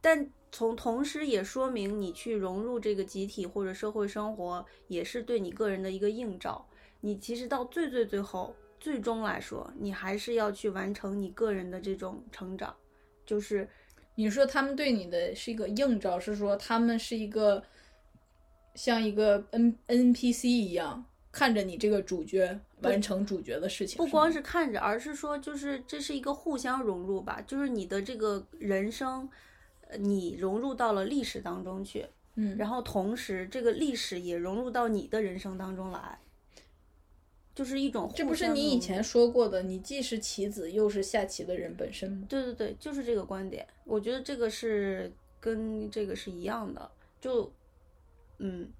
但从同时也说明你去融入这个集体或者社会生活，也是对你个人的一个映照。你其实到最最最后，最终来说，你还是要去完成你个人的这种成长，就是你说他们对你的是一个映照，是说他们是一个像一个 N NPC 一样看着你这个主角完成主角的事情，不光是看着，而是说，就是这是一个互相融入吧，就是你的这个人生，呃你融入到了历史当中去，嗯，然后同时这个历史也融入到你的人生当中来。就是一种这不是你以前说过的，你既是棋子又是下棋的人本身吗？对对对，就是这个观点。我觉得这个是跟这个是一样的，就嗯，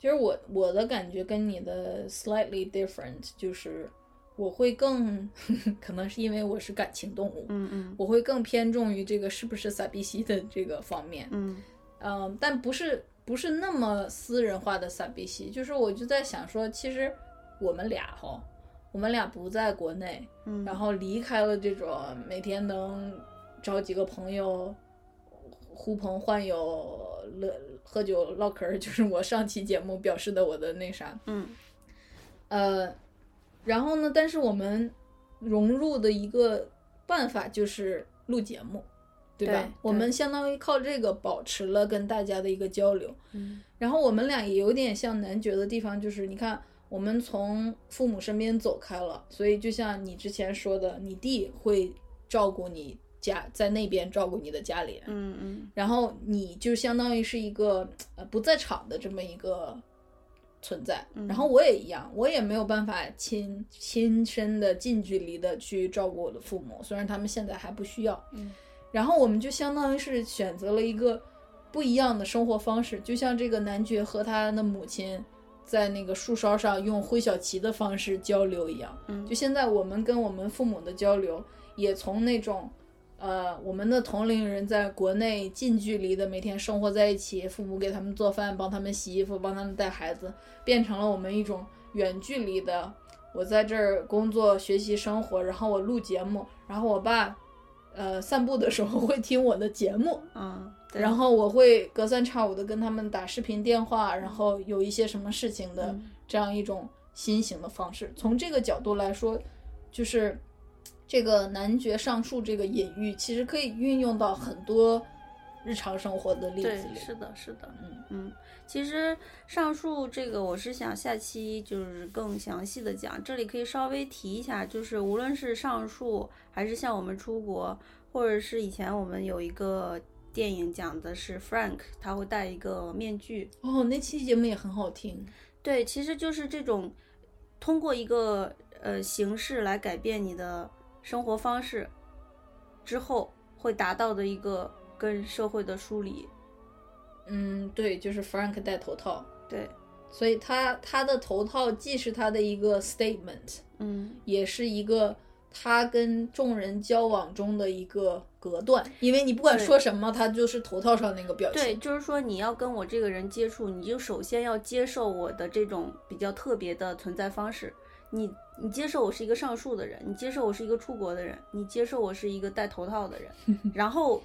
其实我我的感觉跟你的 slightly different，就是我会更 可能是因为我是感情动物，嗯嗯。我会更偏重于这个是不是傻逼西的这个方面。嗯。嗯，但不是不是那么私人化的傻逼西，就是我就在想说，其实我们俩哈，我们俩不在国内，嗯，然后离开了这种每天能找几个朋友呼朋唤友、乐喝酒唠嗑，就是我上期节目表示的我的那啥，嗯。呃，然后呢，但是我们融入的一个办法就是录节目，对吧？对我们相当于靠这个保持了跟大家的一个交流。嗯然后我们俩也有点像男爵的地方，就是你看，我们从父母身边走开了，所以就像你之前说的，你弟会照顾你家，在那边照顾你的家里人，嗯嗯然后你就相当于是一个呃不在场的这么一个存在。然后我也一样，我也没有办法亲亲身的近距离的去照顾我的父母，虽然他们现在还不需要。嗯然后我们就相当于是选择了一个不一样的生活方式，就像这个男爵和他的母亲在那个树梢上用挥小旗的方式交流一样。嗯就现在我们跟我们父母的交流，也从那种，呃，我们的同龄人在国内近距离的每天生活在一起，父母给他们做饭，帮他们洗衣服，帮他们带孩子，变成了我们一种远距离的。我在这儿工作、学习、生活，然后我录节目，然后我爸，呃，散步的时候会听我的节目，嗯，然后我会隔三差五的跟他们打视频电话，然后有一些什么事情的嗯这样一种新型的方式。从这个角度来说，就是这个男爵上树这个隐喻，其实可以运用到很多日常生活的例子对，里。是的，是的，嗯嗯，其实上述这个我是想下期就是更详细的讲，这里可以稍微提一下，就是无论是上述还是像我们出国，或者是以前我们有一个电影讲的是 Frank，他会戴一个面具，哦，那期节目也很好听。对，其实就是这种通过一个呃形式来改变你的生活方式之后，会达到的一个跟社会的疏离。嗯，对，就是 Frank 戴头套，对，所以他他的头套既是他的一个 statement，嗯，也是一个他跟众人交往中的一个隔断，因为你不管说什么，他就是头套上那个表情。对，就是说你要跟我这个人接触，你就首先要接受我的这种比较特别的存在方式。你你接受我是一个上树的人，你接受我是一个出国的人，你接受我是一个戴头套的人，然后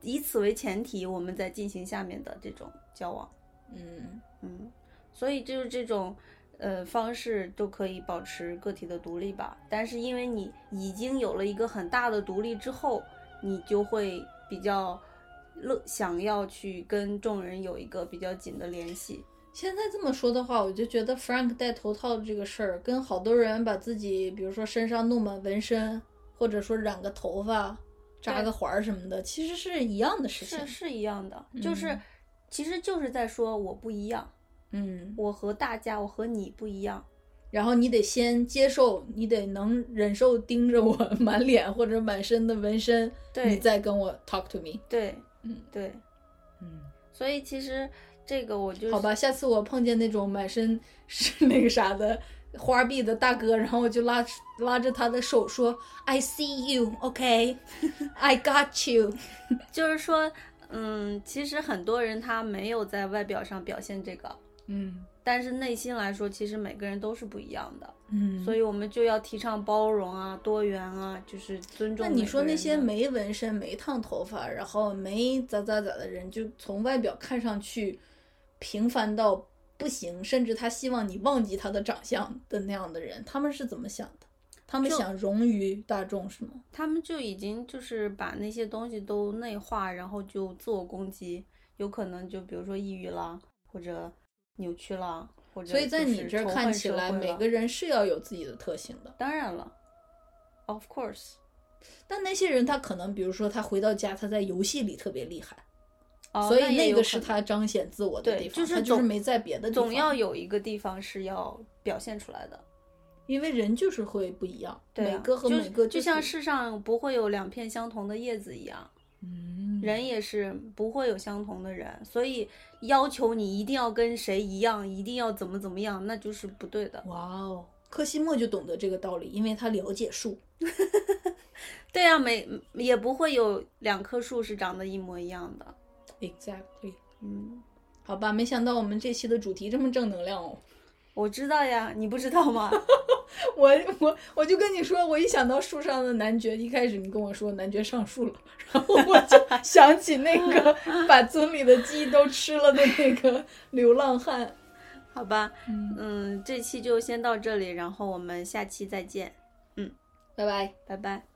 以此为前提，我们再进行下面的这种交往。嗯，嗯，所以就是这种呃方式都可以保持个体的独立吧。但是因为你已经有了一个很大的独立之后，你就会比较乐想要去跟众人有一个比较紧的联系。现在这么说的话，我就觉得 Frank 戴头套这个事儿，跟好多人把自己，比如说身上弄满纹身，或者说染个头发、扎个环儿什么的，其实是一样的事情。是。是一样的，就是嗯其实就是在说我不一样，嗯，我和大家，我和你不一样。然后你得先接受，你得能忍受盯着我满脸或者满身的纹身，对。你再跟我 talk to me。对，嗯。对，嗯，所以其实这个我就好吧，下次我碰见那种满身是 那个啥的花臂的大哥，然后我就拉拉着他的手说：“I see you, OK, I got you。就是说，嗯，其实很多人他没有在外表上表现这个，”嗯但是内心来说，其实每个人都是不一样的，嗯，所以我们就要提倡包容啊、多元啊，就是尊重那。你说那些没纹身、没烫头发，然后没咋咋咋的人，就从外表看上去平凡到不行，甚至他希望你忘记他的长相的那样的人，他们是怎么想的？他们想融于大众是吗？他们就已经就是把那些东西都内化，然后就自我攻击，有可能就比如说抑郁啦，或者扭曲啦，或者所以在你这看起来，每个人是要有自己的特性的。当然了，of course，但那些人他可能，比如说他回到家，他在游戏里特别厉害，哦所以那个是他彰显自我的地方，就是他就是没在别的地方。总要有一个地方是要表现出来的。因为人就是会不一样，对啊每个和就每个就像世上不会有两片相同的叶子一样，嗯人也是不会有相同的人，所以要求你一定要跟谁一样，一定要怎么怎么样，那就是不对的。哇哦，柯西莫就懂得这个道理，因为他了解树。对啊，每也不会有两棵树是长得一模一样的。Exactly。嗯，好吧，没想到我们这期的主题这么正能量哦。我知道呀，你不知道吗？我我我就跟你说，我一想到树上的男爵，一开始你跟我说男爵上树了，然后我就想起那个 把村里的鸡都吃了的那个流浪汉。好吧，嗯，嗯，这期就先到这里，然后我们下期再见，嗯拜拜。拜拜。